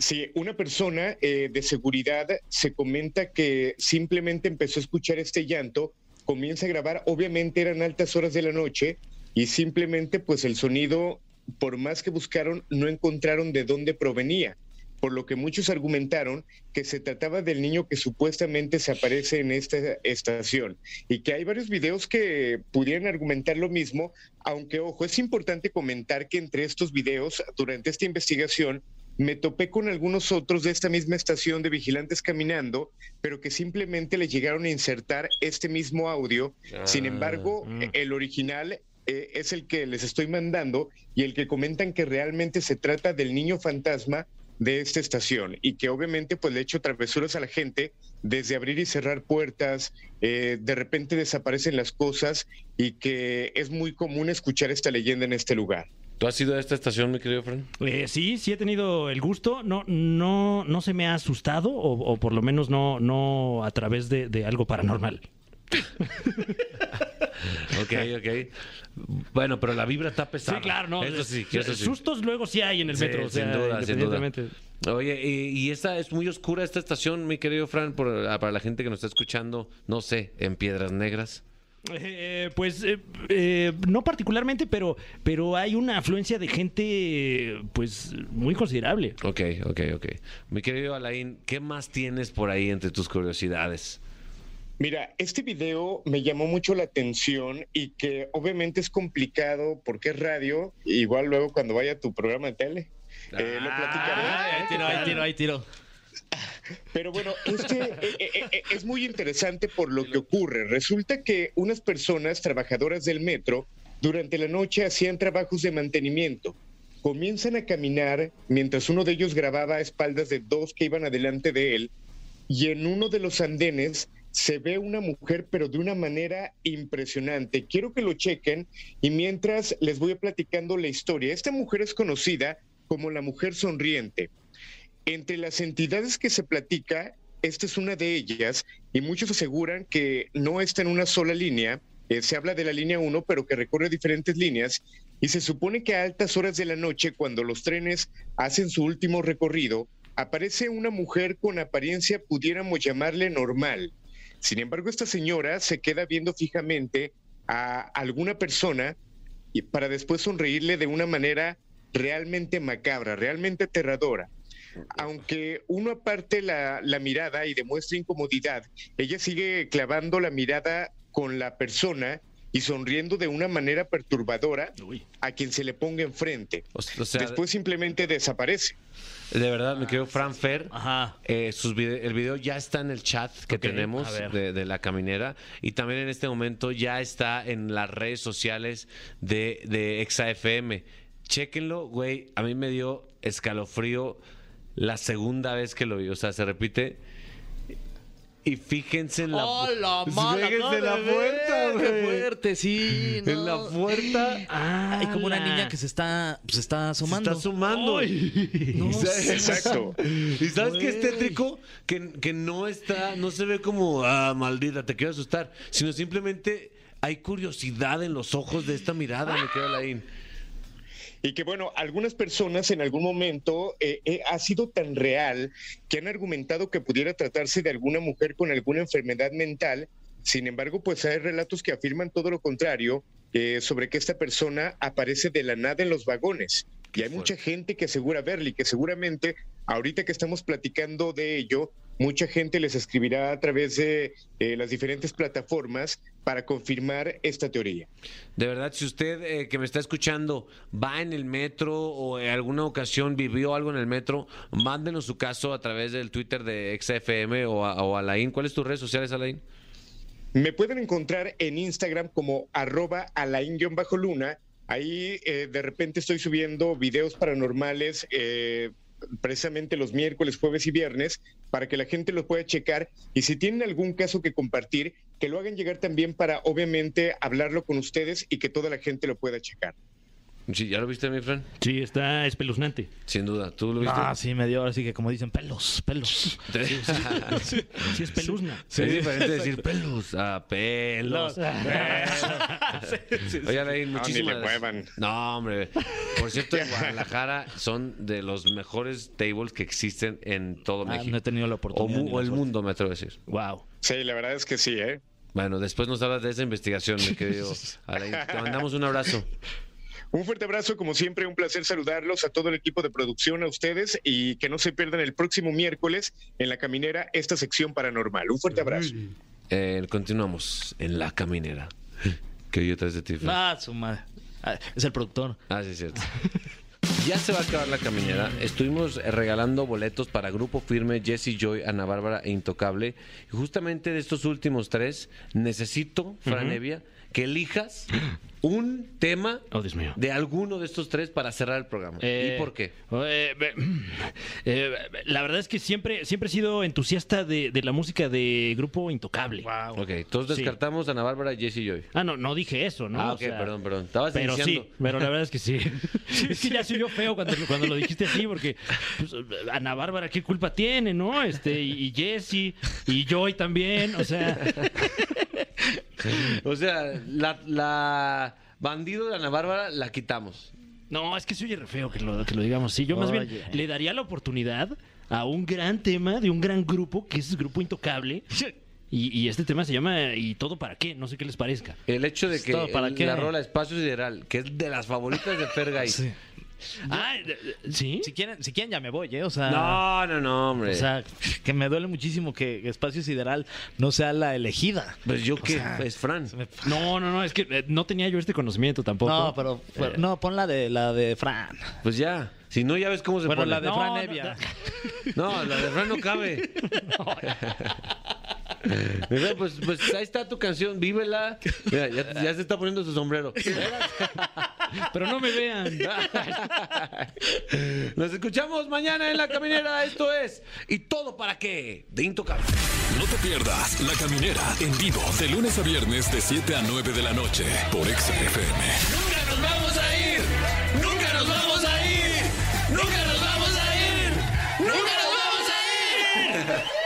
[SPEAKER 6] Sí, una persona eh, de seguridad se comenta que simplemente empezó a escuchar este llanto, comienza a grabar, obviamente eran altas horas de la noche y simplemente pues el sonido, por más que buscaron, no encontraron de dónde provenía, por lo que muchos argumentaron que se trataba del niño que supuestamente se aparece en esta estación y que hay varios videos que pudieran argumentar lo mismo, aunque ojo, es importante comentar que entre estos videos, durante esta investigación, me topé con algunos otros de esta misma estación de vigilantes caminando, pero que simplemente le llegaron a insertar este mismo audio. Sin
[SPEAKER 1] Ah,
[SPEAKER 6] embargo,
[SPEAKER 2] mm.
[SPEAKER 6] el original eh, es el que les estoy mandando y el que comentan que realmente se trata del niño fantasma de esta estación y que obviamente pues le hecho travesuras a la gente desde abrir y cerrar puertas, eh, de repente desaparecen las cosas y que es muy común escuchar esta leyenda en este lugar.
[SPEAKER 1] ¿Tú has ido a esta estación, mi querido Fran?
[SPEAKER 3] Eh, sí, sí he tenido el gusto. No, no, no se me ha asustado, o, o por lo menos no, no a través de, de algo paranormal. (laughs)
[SPEAKER 1] Ok, ok. Bueno, pero la vibra está pesada.
[SPEAKER 3] Sí, claro, no.
[SPEAKER 1] Eso sí, eso sí.
[SPEAKER 3] Sustos luego sí hay en el
[SPEAKER 1] Sí,
[SPEAKER 3] metro.
[SPEAKER 1] sin duda, sin duda.
[SPEAKER 3] independientemente.
[SPEAKER 1] Oye, y, y esta es muy oscura esta estación, mi querido Fran, por- ah, para la gente que nos está escuchando, no sé, en Piedras Negras.
[SPEAKER 3] Eh, pues eh, eh, no particularmente, pero, pero hay una afluencia de gente pues muy considerable.
[SPEAKER 1] Ok, ok, ok. Mi querido Alain, ¿qué más tienes por ahí entre tus curiosidades?
[SPEAKER 6] Mira, este video me llamó mucho la atención y que obviamente es complicado porque es radio, igual luego cuando vaya a tu programa de tele, eh, lo platicaré.
[SPEAKER 2] Ahí tiro, ahí tiro, ahí tiro.
[SPEAKER 6] Pero bueno, este eh, eh, eh, es muy interesante por lo que ocurre. Resulta que unas personas trabajadoras del metro durante la noche hacían trabajos de mantenimiento. Comienzan a caminar mientras uno de ellos grababa a espaldas de dos que iban adelante de él y en uno de los andenes se ve una mujer, pero de una manera impresionante. Quiero que lo chequen y mientras les voy platicando la historia. Esta mujer es conocida como la mujer sonriente. Entre las entidades que se platica, esta es una de ellas y muchos aseguran que no está en una sola línea. Eh, se habla de la línea 1, pero que recorre diferentes líneas y se supone que a altas horas de la noche, cuando los trenes hacen su último recorrido, aparece una mujer con apariencia, pudiéramos llamarle normal. Sin embargo, esta señora se queda viendo fijamente a alguna persona y para después sonreírle de una manera realmente macabra, realmente aterradora. Aunque uno aparte la, la mirada y demuestra incomodidad, ella sigue clavando la mirada con la persona y sonriendo de una manera perturbadora
[SPEAKER 3] Uy.
[SPEAKER 6] a quien se le ponga enfrente.
[SPEAKER 1] O, o sea,
[SPEAKER 6] Después simplemente desaparece.
[SPEAKER 1] de verdad, me quedo Fran Fer.
[SPEAKER 2] Ajá.
[SPEAKER 1] Eh, sus vide- el video ya está en el chat que tenemos de la caminera y también en este momento ya está en las redes sociales de, de ExaFM. Chéquenlo, güey. A mí me dio escalofrío la segunda vez que lo vi. O sea, se repite. Y fíjense en la,
[SPEAKER 2] ¡Oh, la
[SPEAKER 1] Pues
[SPEAKER 2] mala!
[SPEAKER 1] fíjense en la puerta,
[SPEAKER 2] ¡Qué fuerte, sí! (laughs)
[SPEAKER 1] En
[SPEAKER 2] no.
[SPEAKER 1] la puerta.
[SPEAKER 2] Ah, hay como una niña que se está, se está
[SPEAKER 1] Se
[SPEAKER 2] asomando.
[SPEAKER 1] está sumando. (laughs)
[SPEAKER 2] No.
[SPEAKER 6] Exacto.
[SPEAKER 1] ¿Y sabes qué es tétrico? Que, que no está, no se ve como, ah, maldita, te quiero asustar, sino simplemente hay curiosidad en los ojos de esta mirada, me queda Laín.
[SPEAKER 6] Y que bueno, algunas personas en algún momento eh, eh, ha sido tan real que han argumentado que pudiera tratarse de alguna mujer con alguna enfermedad mental. Sin embargo, pues hay relatos que afirman todo lo contrario eh, sobre que esta persona aparece de la nada en los vagones. Y hay mucha gente que asegura verla y que seguramente ahorita que estamos platicando de ello, mucha gente les escribirá a través de eh, las diferentes plataformas para confirmar esta teoría.
[SPEAKER 1] De verdad, si usted eh, que me está escuchando va en el metro o en alguna ocasión vivió algo en el metro, mándenos su caso a través del Twitter de XFM o a, o Alain. ¿Cuáles tus redes sociales, Alain?
[SPEAKER 6] Me pueden encontrar en Instagram como arroba alain-luna. Ahí eh, de repente estoy subiendo videos paranormales eh, precisamente los miércoles, jueves y viernes para que la gente los pueda checar y si tienen algún caso que compartir, que lo hagan llegar también para obviamente hablarlo con ustedes y que toda la gente lo pueda checar.
[SPEAKER 1] Sí, ¿Ya lo viste, mi Fran?
[SPEAKER 3] Sí, está espeluznante.
[SPEAKER 1] Sin duda. ¿Tú lo viste?
[SPEAKER 2] Ah, sí, me dio, así que como dicen, pelos, pelos.
[SPEAKER 3] Sí, es peluzna.
[SPEAKER 1] es diferente decir pelos a pelos. Oye, Alain, (laughs)
[SPEAKER 6] No, ni le
[SPEAKER 1] muchísimas
[SPEAKER 6] muevan.
[SPEAKER 1] No, hombre. Por cierto, en Guadalajara son de los mejores tables que existen en todo
[SPEAKER 2] Ah,
[SPEAKER 1] México.
[SPEAKER 2] no he tenido la
[SPEAKER 1] o,
[SPEAKER 2] oportunidad.
[SPEAKER 1] mu- o el
[SPEAKER 2] suerte.
[SPEAKER 1] mundo, me atrevo a decir.
[SPEAKER 2] Wow.
[SPEAKER 6] Sí, la verdad es que sí, ¿eh?
[SPEAKER 1] Bueno, después nos hablas de esa investigación, mi querido (laughs) Alain. Te mandamos un abrazo.
[SPEAKER 6] Un fuerte abrazo, como siempre, un placer saludarlos a todo el equipo de producción, a ustedes y que no se pierdan el próximo miércoles en La Caminera esta sección paranormal. Un fuerte abrazo.
[SPEAKER 1] Eh, continuamos en La Caminera. ¿Qué yo traes de ti?
[SPEAKER 2] Ah, su madre. Ah, es el productor.
[SPEAKER 1] Ah, sí, es cierto. (laughs) Ya se va a acabar la caminera. Estuvimos eh, regalando boletos para Grupo Firme, Jesse Joy, Ana Bárbara e Intocable. Y justamente de estos últimos tres, necesito, Fran Evia, que elijas un tema
[SPEAKER 3] Oh, Dios mío.
[SPEAKER 1] de alguno de estos tres para cerrar el programa.
[SPEAKER 3] Eh,
[SPEAKER 1] ¿Y por qué?
[SPEAKER 3] eh, eh, la verdad es que siempre, siempre he sido entusiasta de, de la música de grupo Intocable.
[SPEAKER 1] Ok, entonces
[SPEAKER 3] Sí.
[SPEAKER 1] descartamos a Ana Bárbara y Jesse Joy.
[SPEAKER 3] Ah, no, no dije eso, ¿no?
[SPEAKER 1] ah,
[SPEAKER 3] O
[SPEAKER 1] ok,
[SPEAKER 3] sea,
[SPEAKER 1] perdón, perdón. Estabas
[SPEAKER 3] Pero
[SPEAKER 1] iniciando.
[SPEAKER 3] sí, pero la verdad es que (laughs) sí. es que ya se oyó feo cuando, cuando lo dijiste así, porque pues, Ana Bárbara, ¿qué culpa tiene, no? Este, y, y Jesse, y Joy también, o sea,
[SPEAKER 1] O sea, la, la bandido de Ana Bárbara la quitamos.
[SPEAKER 3] no, es que se oye re feo que lo, que lo digamos así. Yo más bien le daría la oportunidad a un gran tema de un gran grupo, que es el Grupo Intocable. (laughs) Y, y este tema se llama ¿Y todo para qué? No sé qué les parezca.
[SPEAKER 1] El hecho de que
[SPEAKER 2] ¿Todo para
[SPEAKER 1] el-
[SPEAKER 2] qué?
[SPEAKER 1] la rola Espacio Sideral, que es de las favoritas de Fergay. (laughs)
[SPEAKER 2] Sí.
[SPEAKER 3] Ah, ¿sí?
[SPEAKER 2] Si quieren, si quieren ya me voy, ¿eh? O sea,
[SPEAKER 1] No, no, no, hombre.
[SPEAKER 2] o sea, (laughs) que me duele muchísimo que Espacio Sideral no sea la elegida.
[SPEAKER 1] pues yo
[SPEAKER 2] sea,
[SPEAKER 1] es Fran.
[SPEAKER 2] Se me-
[SPEAKER 3] No, no, no, es que eh, no tenía yo este conocimiento tampoco.
[SPEAKER 2] No, pero, pero- no, pon la de la de Fran.
[SPEAKER 1] Pues ya. Si no, ya ves cómo se
[SPEAKER 2] Bueno,
[SPEAKER 1] pone.
[SPEAKER 2] la de
[SPEAKER 3] No,
[SPEAKER 2] Fran
[SPEAKER 3] no,
[SPEAKER 2] Evia.
[SPEAKER 1] No, la de Fran no cabe. (laughs) (laughs) Mira, pues, pues ahí está tu canción, vívela. Mira, ya, ya se está poniendo su sombrero. (laughs)
[SPEAKER 3] Pero no me vean.
[SPEAKER 1] Nos escuchamos mañana en La Caminera. Esto es ¿Y todo para qué? De Intocable.
[SPEAKER 5] No te pierdas La Caminera en vivo de lunes a viernes de 7 a 9 de la noche por Exa FM. ¡Nunca nos vamos a ir!